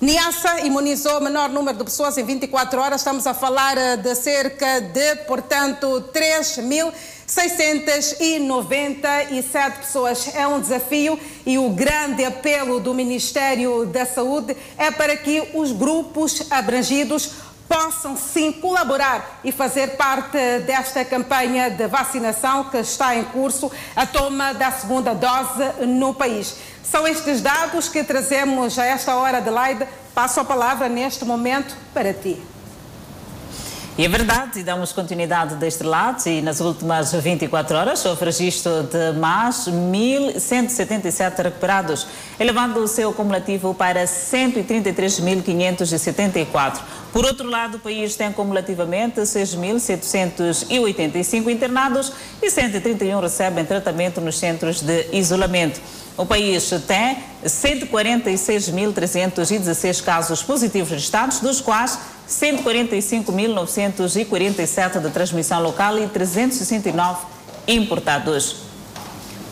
Niassa imunizou o menor número de pessoas em 24 horas. Estamos a falar eh, de cerca de, portanto, 3.697 pessoas. É um desafio e o grande apelo do Ministério da Saúde é para que os grupos abrangidos possam sim colaborar e fazer parte desta campanha de vacinação que está em curso, a toma da segunda dose no país. São estes dados que trazemos a esta hora, Adelaide. Passo a palavra neste momento para ti. E é verdade, e damos continuidade deste lado, e nas últimas 24 horas houve registro de mais 1.177 recuperados, elevando o seu cumulativo para 133.574. Por outro lado, o país tem cumulativamente 6.785 internados e 131 recebem tratamento nos centros de isolamento. O país tem 146.316 casos positivos registrados, dos quais 145.947 de transmissão local e 369 importados.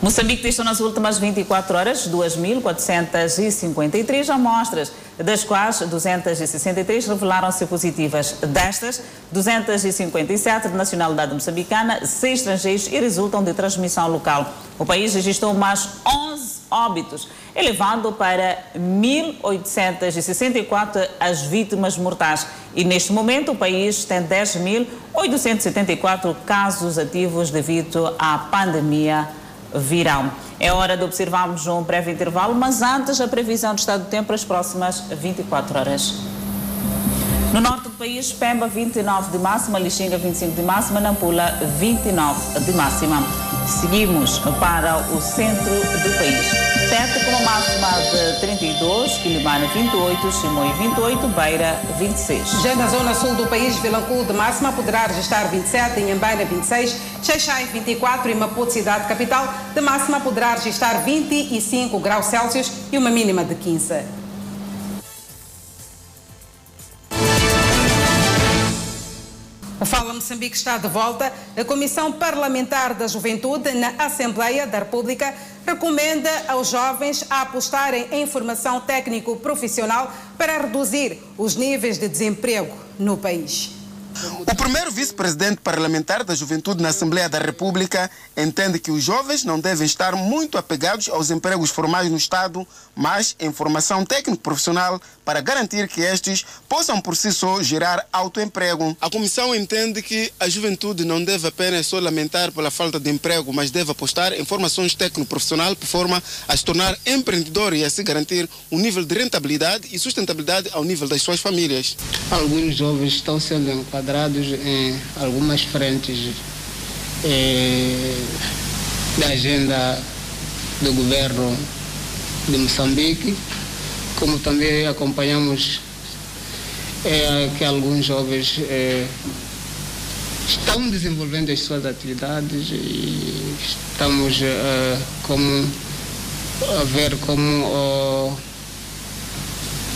Moçambique testou nas últimas 24 horas 2.453 amostras, das quais 263 revelaram-se positivas. Destas, 257 de nacionalidade moçambicana, 6 estrangeiros e resultam de transmissão local. O país registrou mais 11 óbitos, elevando para 1.864 as vítimas mortais. E neste momento o país tem 10.874 casos ativos devido à pandemia viral. É hora de observarmos um breve intervalo, mas antes a previsão de estado do tempo para as próximas 24 horas. No norte do país, Pemba 29 de máxima, Lixinga 25 de máxima, Nampula 29 de máxima. Seguimos para o centro do país. Tete com uma máxima de 32, Quilimana 28, Chimoio 28, Beira 26. Já na zona sul do país, Vilanculo de máxima poderá registrar 27, Inhambaina 26, Xaixai 24 e Maputo, cidade capital, de máxima poderá registrar 25 graus Celsius e uma mínima de 15. Fala Moçambique está de volta. A Comissão Parlamentar da Juventude na Assembleia da República recomenda aos jovens a apostarem em formação técnico-profissional para reduzir os níveis de desemprego no país. O primeiro vice-presidente parlamentar da Juventude na Assembleia da República entende que os jovens não devem estar muito apegados aos empregos formais no Estado, mas em formação técnico-profissional para garantir que estes possam por si só gerar autoemprego. A comissão entende que a juventude não deve apenas só lamentar pela falta de emprego, mas deve apostar em formações técnico-profissional por forma a se tornar empreendedor e assim garantir um nível de rentabilidade e sustentabilidade ao nível das suas famílias. Alguns jovens estão sendo enquadrados em algumas frentes eh, da agenda do governo de Moçambique como também acompanhamos é, que alguns jovens é, estão desenvolvendo as suas atividades e estamos é, como a ver como o,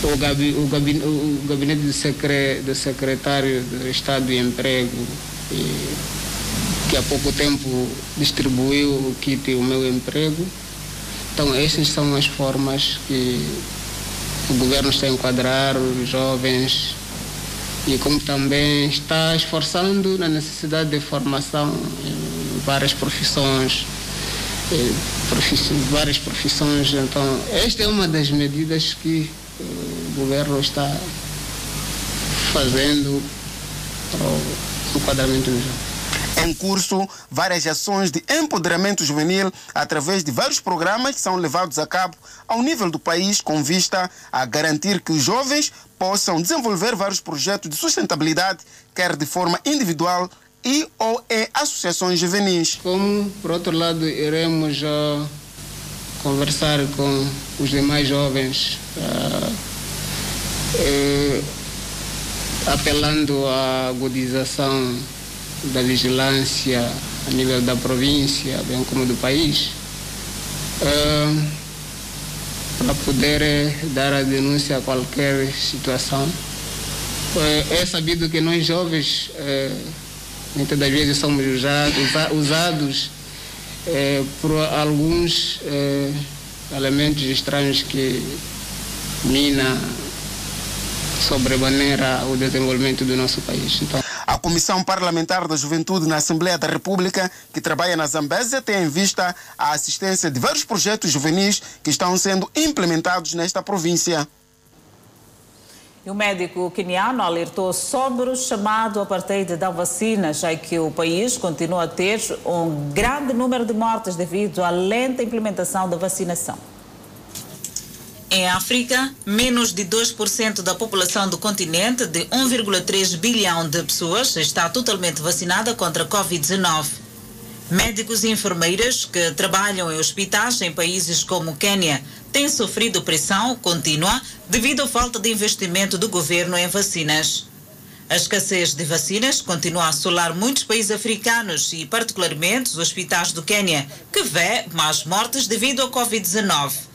o, gabi, o, gabinete, o gabinete do, secre, secretário do Estado de Emprego e, que há pouco tempo distribuiu o kit O Meu Emprego. Então essas são as formas que o governo está a enquadrar os jovens e como também está esforçando na necessidade de formação em várias profissões, várias profissões. Então, esta é uma das medidas que o governo está fazendo para o enquadramento dos jovens em curso várias ações de empoderamento juvenil através de vários programas que são levados a cabo ao nível do país com vista a garantir que os jovens possam desenvolver vários projetos de sustentabilidade, quer de forma individual e ou em associações juvenis. Como, por outro lado, iremos uh, conversar com os demais jovens, uh, uh, apelando à agudização da vigilância a nível da província, bem como do país, para poder dar a denúncia a qualquer situação. É sabido que nós jovens muitas das vezes somos usados por alguns elementos estranhos que mina sobremaneira o desenvolvimento do nosso país. Então, a Comissão Parlamentar da Juventude na Assembleia da República, que trabalha na Zambésia, tem em vista a assistência de vários projetos juvenis que estão sendo implementados nesta província. E o médico queniano alertou sobre o chamado apartheid da vacina, já que o país continua a ter um grande número de mortes devido à lenta implementação da vacinação. Em África, menos de 2% da população do continente, de 1,3 bilhão de pessoas, está totalmente vacinada contra a Covid-19. Médicos e enfermeiras que trabalham em hospitais em países como Quênia têm sofrido pressão contínua devido à falta de investimento do governo em vacinas. A escassez de vacinas continua a assolar muitos países africanos e, particularmente, os hospitais do Quênia, que vê mais mortes devido ao Covid-19.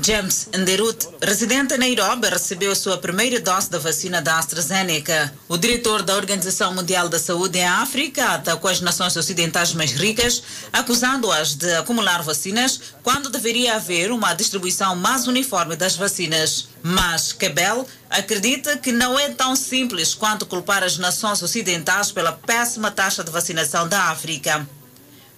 James Nderut, residente em Nairobi, recebeu a sua primeira dose da vacina da AstraZeneca. O diretor da Organização Mundial da Saúde em África atacou as nações ocidentais mais ricas, acusando-as de acumular vacinas quando deveria haver uma distribuição mais uniforme das vacinas. Mas Kebel acredita que não é tão simples quanto culpar as nações ocidentais pela péssima taxa de vacinação da África.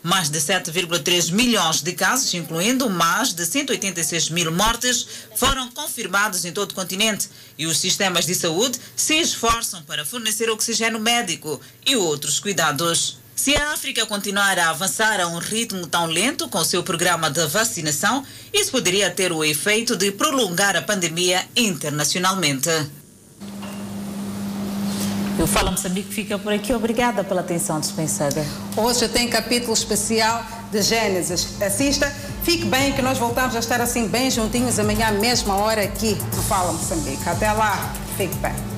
Mais de 7,3 milhões de casos, incluindo mais de 186 mil mortes, foram confirmados em todo o continente e os sistemas de saúde se esforçam para fornecer oxigênio médico e outros cuidados. Se a África continuar a avançar a um ritmo tão lento com seu programa de vacinação, isso poderia ter o efeito de prolongar a pandemia internacionalmente. O Fala Moçambique fica por aqui. Obrigada pela atenção dispensada. Hoje tem capítulo especial de Gênesis. Assista, fique bem que nós voltamos a estar assim bem juntinhos amanhã, mesma hora aqui no Fala Moçambique. Até lá, fique bem.